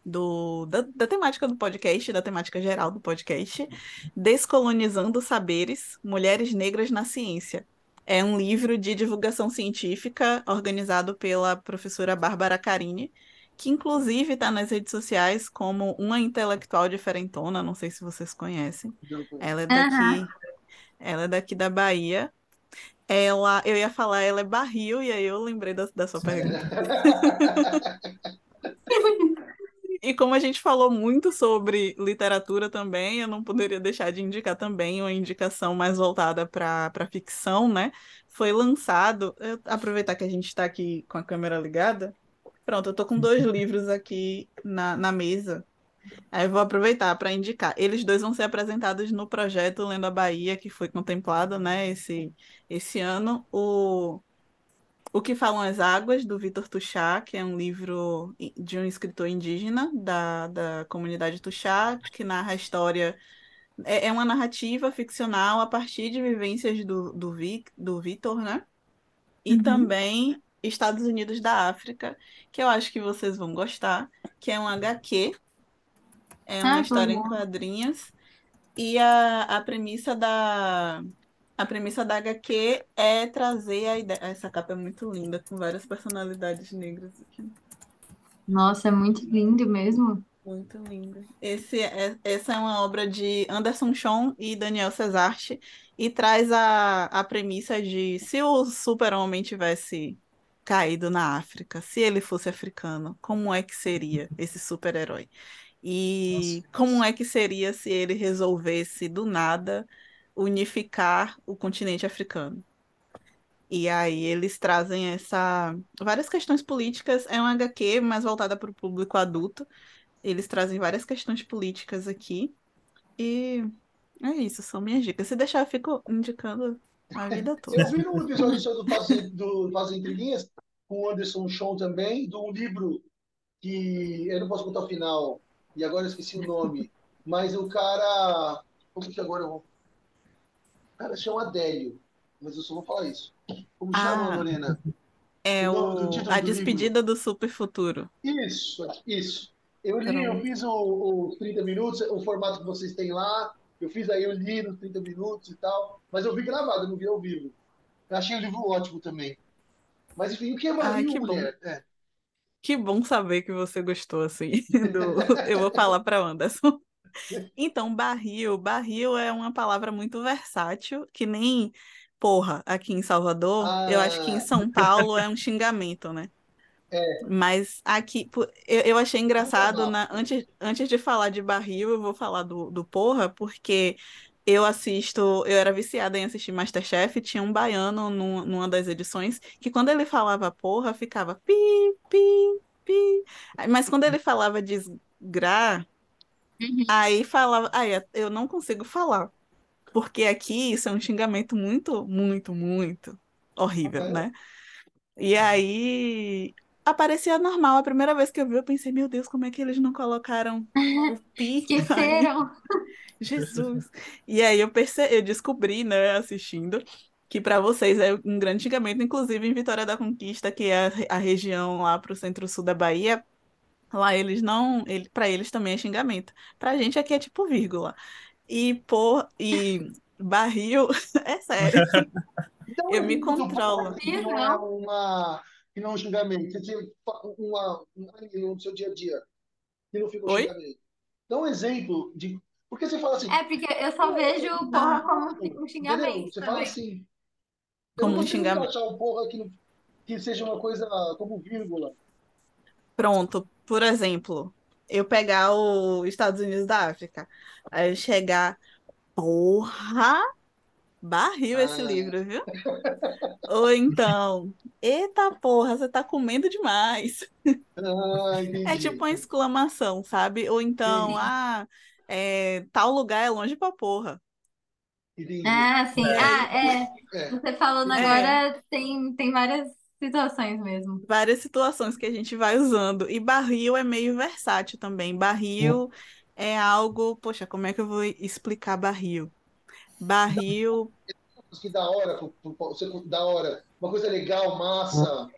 do, da, da, temática do podcast, da temática geral do podcast, Descolonizando Saberes, Mulheres Negras na Ciência. É um livro de divulgação científica organizado pela professora Bárbara Carini, que inclusive está nas redes sociais como uma intelectual diferentona, não sei se vocês conhecem. Ela é daqui, uhum. ela é daqui da Bahia, ela, eu ia falar, ela é barril, e aí eu lembrei da, da sua pergunta. e como a gente falou muito sobre literatura também, eu não poderia deixar de indicar também uma indicação mais voltada para ficção, né? Foi lançado, eu, aproveitar que a gente está aqui com a câmera ligada. Pronto, eu tô com dois livros aqui na, na mesa Aí eu vou aproveitar para indicar. Eles dois vão ser apresentados no projeto Lendo a Bahia, que foi contemplado, né, esse, esse ano. O, o Que Falam as Águas, do Vitor Tuchá, que é um livro de um escritor indígena da, da comunidade Tuchá, que narra a história. É, é uma narrativa ficcional a partir de vivências do, do, Vic, do Vitor, né? E uhum. também Estados Unidos da África, que eu acho que vocês vão gostar, que é um HQ é uma ah, história em quadrinhos. E a, a premissa da a premissa da HQ é trazer a ideia. Essa capa é muito linda, com várias personalidades negras aqui. Nossa, é muito lindo mesmo. Muito lindo. Esse é, essa é uma obra de Anderson Chon e Daniel Cesarte e traz a, a premissa de se o super-homem tivesse caído na África, se ele fosse africano, como é que seria esse super-herói? E Nossa. como é que seria se ele resolvesse do nada unificar o continente africano? E aí eles trazem essa várias questões políticas, é um HQ mais voltada para o público adulto. Eles trazem várias questões políticas aqui. E é isso, são minhas dicas. Se deixar, eu fico indicando a vida toda. Eu vi um episódio do Fazem, do Fazem Intriguinhas com o Anderson Show também, de um livro que eu não posso contar o final, e agora eu esqueci o nome. Mas o cara. Como que agora eu vou. O cara chama Adélio, mas eu só vou falar isso. Como chama, ah, Lorena? É o, o A Despedida livro? do Super Futuro. Isso, isso. Eu li, eu fiz os 30 minutos, o formato que vocês têm lá. Eu fiz aí, eu li nos 30 minutos e tal. Mas eu vi gravado, eu não vi ao vivo. Eu achei o livro ótimo também. Mas enfim, o que é barril, mulher? É. Que bom saber que você gostou, assim, do... Eu vou falar para Anderson. Então, barril. Barril é uma palavra muito versátil, que nem porra aqui em Salvador, eu acho que em Ah, São Paulo é um xingamento, né? É, Mas aqui, eu, eu achei engraçado, na, antes, antes de falar de barril, eu vou falar do, do porra, porque eu assisto, eu era viciada em assistir MasterChef, tinha um baiano num- numa das edições, que quando ele falava porra, ficava pi, pi, pi. Mas quando ele falava desgra, Uhum. aí falava, aí eu não consigo falar, porque aqui isso é um xingamento muito, muito, muito horrível, né? E aí aparecia normal. A primeira vez que eu vi, eu pensei, meu Deus, como é que eles não colocaram o pi aí? Esqueceram. Jesus. E aí eu perce... eu descobri, né, assistindo, que para vocês é um grande xingamento, inclusive em Vitória da Conquista, que é a, re- a região lá pro centro-sul da Bahia. Lá eles não, ele, para eles também é xingamento. Pra gente aqui é tipo vírgula. E por e barril, é sério. Então, Eu me do porra controlo. não é uma, que não é um xingamento. Você tinha uma, uma, no seu dia a dia, que não fica um Oi? xingamento. Dá um exemplo de. Porque você fala assim, É, porque eu só vejo porra Não, como um entendeu? xingamento Você fala também. assim. Eu como um xingamento. encaixar o porra que, não- que seja uma coisa como vírgula. Pronto, por exemplo, eu pegar os Estados Unidos da África, aí eu chegar, porra, barril esse Ah, livro, viu? Ou então, eita porra, você tá comendo demais. ah, É tipo uma exclamação, sabe? Ou então, Sim, ah, é, tal lugar é longe pra porra. Ah, sim. E Ah, é. É, Você falando é, agora, tem, tem várias situações mesmo. várias situações que a gente vai usando. E barril é meio versátil também. Barril é algo, poxa, como é que eu vou explicar barril? Barril Que da hora, da hora. Uma coisa legal, massa.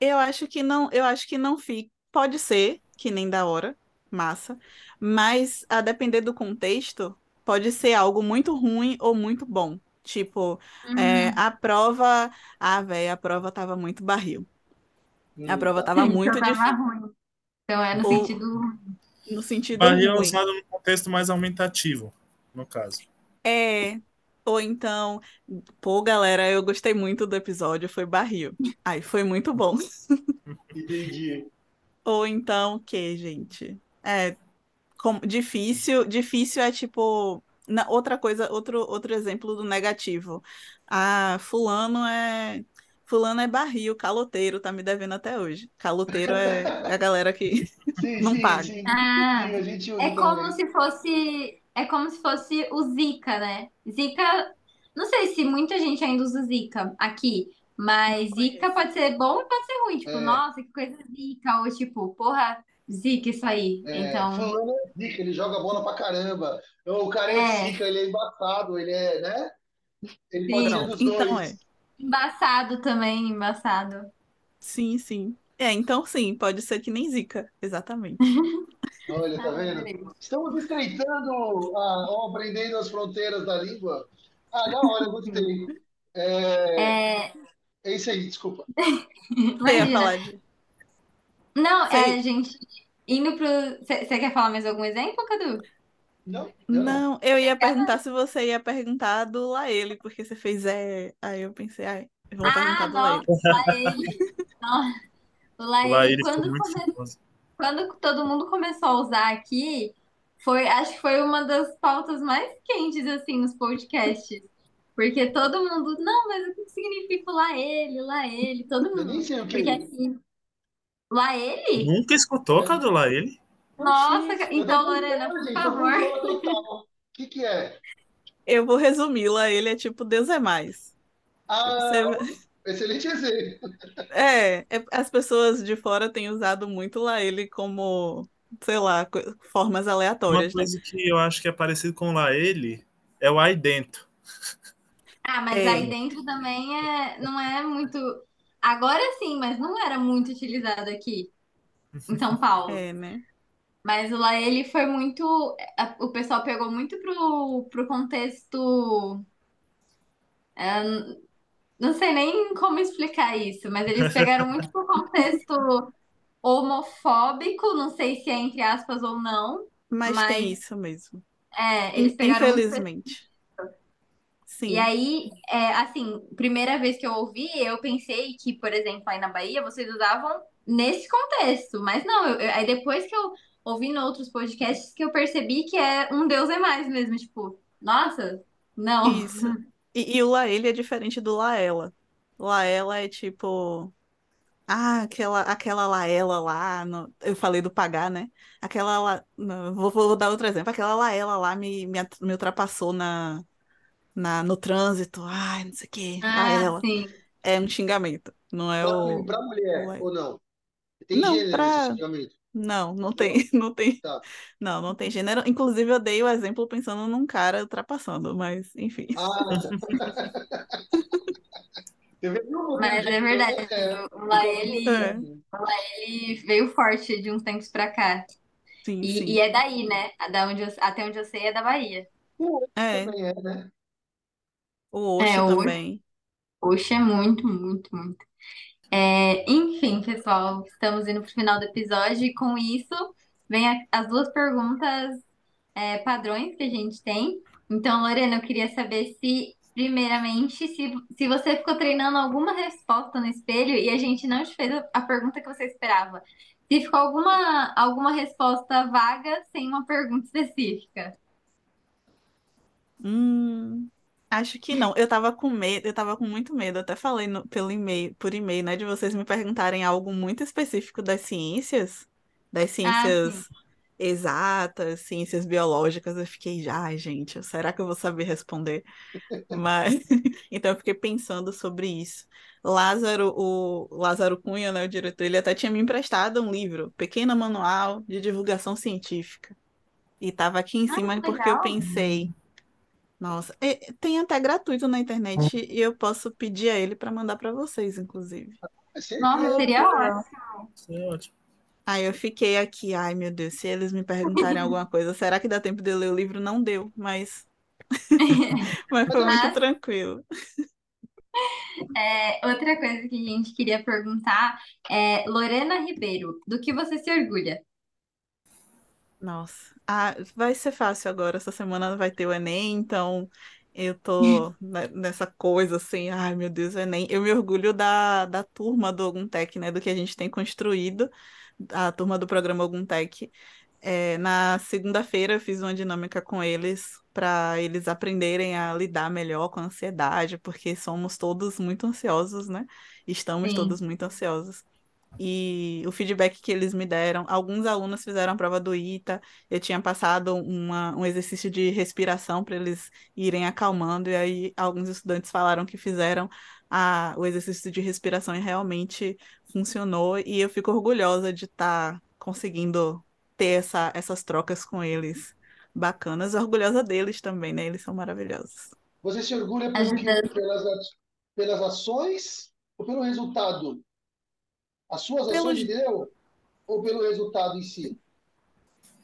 Eu acho que não, eu acho que não fica. Pode ser, que nem da hora, massa, mas a depender do contexto, pode ser algo muito ruim ou muito bom. Tipo, é, Uhum. a prova, ah, velho, a prova tava muito barril. A Hum, prova tava Então muito tava difícil. ruim. Então é no Ou sentido. no sentido Barril é ruim. usado num contexto mais aumentativo, no caso. É, ou então, pô, galera, eu gostei muito do episódio, foi barril. Aí foi muito bom. Entendi. Ou então, o que, gente? É, com- difícil, difícil é tipo, na, outra coisa, outro, outro exemplo do negativo. Ah, fulano é, fulano é barril, caloteiro, tá me devendo até hoje. Caloteiro é, é a galera que Sim, não sim, paga. sim. Sim, Ah, a gente usa é como também. se fosse. É como se fosse o Zika, né? Zika. Não sei se muita gente ainda usa Zika aqui, mas Zika pode ser bom e pode ser ruim. Tipo, É, nossa, que coisa Zika. Ou tipo, porra, Zika isso aí. é, Então, fulano é zica, ele joga bola pra caramba. O cara é é, zica, ele é embaçado, ele é, né? Ele pode ser dos então é. dois. Embaçado também, embaçado. Sim, sim. É, então sim, pode ser que nem zica, exatamente. Olha, tá vendo? Estamos estreitando, a, aprendendo as fronteiras da língua. Ah, da hora, eu gostei. É, É, é isso aí, desculpa. Você ia falar de. Não, Você... é, gente, indo pro. Você quer falar mais algum exemplo, Cadu? Não, eu não. Não, eu ia perguntar se você ia perguntar do Laele, porque você fez é. Aí eu pensei, ai, eu vou perguntar Ah, do Laele. nossa, lá ele. Nossa, lá Lá ele. ele Quando, muito come- quando todo mundo começou a usar aqui, foi, acho que foi uma das pautas mais quentes, assim, nos podcasts. Porque todo mundo, não, mas o que significa lá ele, lá ele, todo Eu nem mundo. sei o que Porque é. aqui, lá ele? Nunca escutou, É. Cadu, lá ele? Nossa, Oxi, então, Lorena, por gente, favor. O que que é? eu vou resumir, Laele é tipo Deus é mais. Ah, Você... excelente exemplo. É, é, as pessoas de fora têm usado muito Laele como, sei lá, formas Uma aleatórias, né? coisa que eu acho que é parecido com lá ele é o aí dentro. Ah, mas aí É, dentro também é, não é muito. Agora sim, mas não era muito utilizado aqui em São Paulo. é, né? Mas o lá ele foi muito. O pessoal pegou muito pro, pro contexto. é, não sei nem como explicar isso, mas eles pegaram muito pro contexto homofóbico, não sei se é entre aspas ou não, Mas tem mas isso mesmo. é, eles pegaram. Infelizmente. E aí, é, assim, primeira vez que eu ouvi, eu pensei que, por exemplo, aí na Bahia, vocês usavam nesse contexto. Mas não, eu, eu- aí depois que eu ouvi em outros podcasts que eu percebi que é um Deus é mais mesmo. Tipo, nossa, não. Isso. E, e o Laele é diferente do Laela. Laela é tipo. Ah, aquela, aquela Laela lá. no- eu falei do pagar, né? Aquela. La... não, vou, vou dar outro exemplo. Aquela Laela lá me, me, me ultrapassou na, na, no trânsito. Ai, não sei o quê. Ah, Laela. sim. É um xingamento. Não é Pra, o. pra mulher, o- ou não? Tem Não, gênero esse pra. xingamento? Não, não tem, não tem, Tá. não, não tem gênero. Inclusive, eu dei o exemplo pensando num cara ultrapassando, mas enfim. Ah, teve um Mas é verdade. É, O Laele, É. ele veio forte de uns tempos pra cá. Sim, E, sim. e é daí, né? Da onde eu- até onde eu sei é da Bahia. O É, também é, né? o É, o também. Oxe, é muito, muito, muito. É, enfim, pessoal, estamos indo para o final do episódio e com isso vem a- as duas perguntas é, padrões que a gente tem. Então, Lorena, eu queria saber se, primeiramente, se, se você ficou treinando alguma resposta no espelho e a gente não te fez a, a pergunta que você esperava. Se ficou alguma, alguma resposta vaga sem uma pergunta específica. Hum, acho que não. Eu tava com medo, eu tava com muito medo. Até falei no- pelo e-mail, por e-mail, né, de vocês me perguntarem algo muito específico das ciências, das Ah, ciências exatas, ciências biológicas. Eu fiquei, ai, gente, será que eu vou saber responder? Mas então eu fiquei pensando sobre isso. Lázaro, o Lázaro Cunha, né, o diretor, ele até tinha me emprestado um livro, Pequeno Manual de Divulgação Científica. E tava aqui em Ah, cima porque eu legal. pensei, nossa, e- tem até gratuito na internet e eu posso pedir a ele para mandar para vocês, inclusive. É certeza. Nossa, seria ótimo. Isso é ótimo. Aí eu fiquei aqui, ai meu Deus, se eles me perguntarem alguma coisa, será que dá tempo de eu ler o livro? Não deu, mas, mas foi muito Mas tranquilo. É, outra coisa que a gente queria perguntar é, Lorena Ribeiro, do que você se orgulha? Nossa, ah, vai ser fácil agora. Essa semana vai ter o Enem, então eu tô ne- nessa coisa assim, ai meu Deus, o Enem. Eu me orgulho da, da turma do Oguntec, né? Do que a gente tem construído, a turma do programa Oguntec. É, na segunda-feira eu fiz uma dinâmica com eles para eles aprenderem a lidar melhor com a ansiedade, porque somos todos muito ansiosos, né? Estamos todos muito ansiosos. E o feedback que eles me deram, alguns alunos fizeram a prova do ITA, eu tinha passado uma- um exercício de respiração para eles irem acalmando, e aí alguns estudantes falaram que fizeram a- o exercício de respiração e realmente funcionou, e eu fico orgulhosa de estar conseguindo ter essa- essas trocas com eles bacanas, orgulhosa deles também, né? Eles são maravilhosos. Você se orgulha pelo que, ajuda. pelas, pelas ações ou pelo resultado? As suas ações, Pelos entendeu? Ou pelo resultado em si?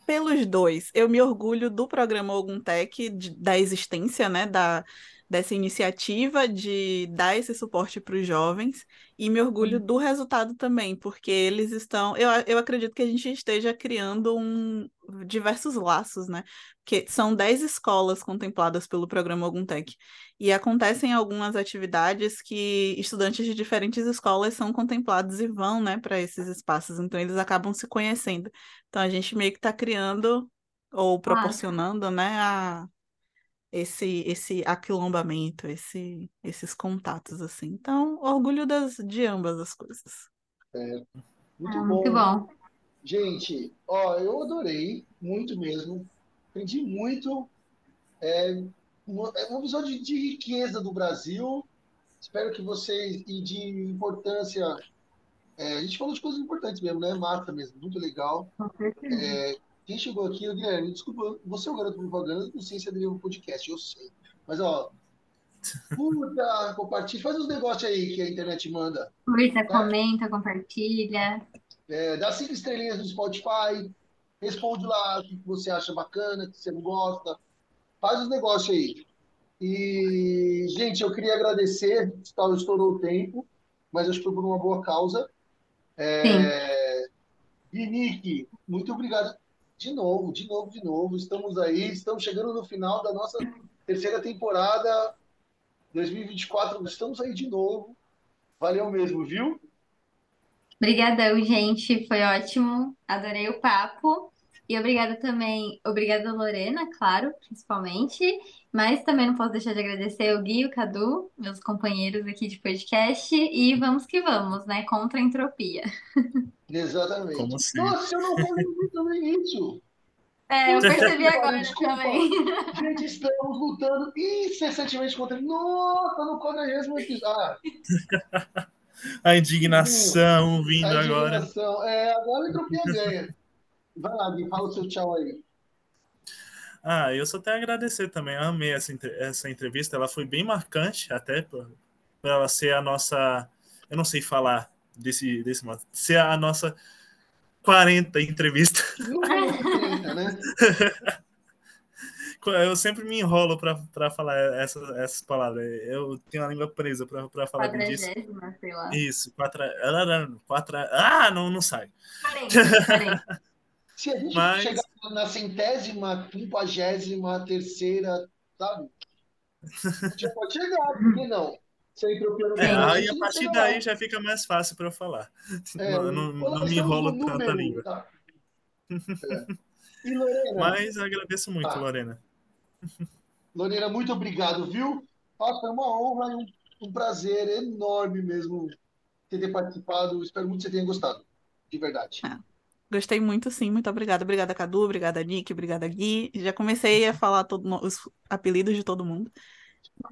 Pelos dois, eu me orgulho do programa Oguntec, de- da existência, né, da, dessa iniciativa de dar esse suporte para os jovens, e me orgulho do resultado também, porque eles estão, eu, eu acredito que a gente esteja criando um, diversos laços, né, porque são 10 escolas contempladas pelo programa Oguntec, e acontecem algumas atividades que estudantes de diferentes escolas são contemplados e vão, né, para esses espaços, então eles acabam se conhecendo. Então a gente meio que está criando ou Ah, proporcionando, né, a, esse esse aquilombamento, esse, esses contatos assim. Então, orgulho das, de ambas as coisas. Muito ah, muito bom. bom. Gente, ó, eu adorei, muito mesmo. Aprendi muito. É uma, é uma visão de, de riqueza do Brasil. Espero que vocês, e de importância. é, a gente falou de coisas importantes mesmo, né? Massa mesmo, muito legal. Certeza. Quem chegou aqui, Guilherme, desculpa, você é o garoto propaganda do Ciência Deriva Podcast, eu sei. Mas, ó, curta, compartilha, faz os negócios aí que a internet manda. Curta, tá? comenta, compartilha. É, dá cinco estrelinhas no Spotify, responde lá o que você acha bacana, o que você não gosta. Faz os negócios aí. E, gente, eu queria agradecer, tá, estourou o tempo, mas acho que foi por uma boa causa. Sim. É, Vinique, muito obrigado de novo, de novo, de novo. Estamos aí, estamos chegando no final da nossa terceira temporada. 2024 estamos aí de novo. Valeu mesmo, viu? Obrigadão, gente. Foi ótimo. Adorei o papo. E obrigada também, obrigada Lorena, claro, principalmente. Mas também não posso deixar de agradecer o Gui e o Cadu, meus companheiros aqui de podcast. E vamos que vamos, né? Contra a entropia. Exatamente. Como assim? Nossa, eu não falei também isso. É, eu percebi agora Desculpa. também. Gente, estamos lutando incessantemente contra ele. Nossa, no 40 episódio. Ah, A indignação vindo a agora. indignação. É, agora a entropia ganha. Vai lá, Gui, fala o seu tchau aí. Ah, eu só tenho a agradecer também. Eu amei essa, essa entrevista. Ela foi bem marcante, até por, por ela ser a nossa. Eu não sei falar desse, desse modo. Ser a nossa 40 entrevista. Não é 30, né? Eu sempre me enrolo para falar essa, essas palavras. Eu tenho a língua presa para falar disso. Sei lá. Isso, quatro, quatro. Ah, não, não sai. 40, 40. Se a gente Mas- chegar na centésima, quinquagésima, terceira, sabe? Já pode chegar, por que não? Se a entropia não É, aí a partir daí lá. já fica mais fácil para eu falar. É, não, não- não me enrolo tanto a língua. tá? É. E Lorena, Mas agradeço muito, Ah. Lorena. Lorena, muito obrigado, viu? Nossa, foi uma honra e um, um prazer enorme mesmo ter, ter participado. Espero muito que você tenha gostado. De verdade. Gostei muito, sim. Muito obrigada. Obrigada, Cadu. Obrigada, Nick. Obrigada, Gui. Já comecei a falar todo, no- os apelidos de todo mundo.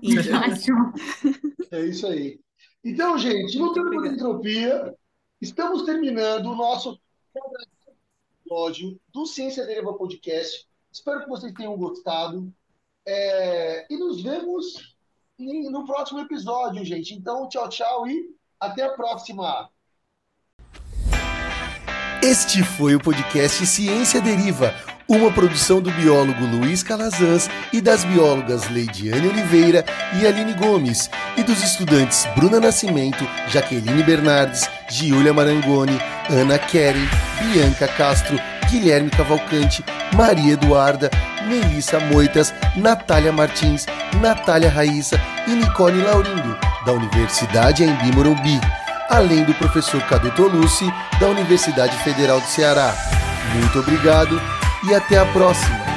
E. É isso aí. Então, gente, lutando contra a entropia, estamos terminando o nosso episódio do Ciência Deriva Podcast. Espero que vocês tenham gostado. É, E nos vemos em- no próximo episódio, gente. Então, tchau, tchau e até a próxima. Este foi o podcast Ciência Deriva, uma produção do biólogo Luiz Calazans e das biólogas Leidiane Oliveira e Aline Gomes, e dos estudantes Bruna Nascimento, Jaqueline Bernardes, Giulia Marangoni, Ana Keren, Bianca Castro, Guilherme Cavalcante, Maria Eduarda, Melissa Moitas, Natália Martins, Natália Raíssa e Nicole Laurindo, da Universidade Embi Morumbi além do professor Cadu Tolucci, da Universidade Federal do Ceará. Muito obrigado e até a próxima!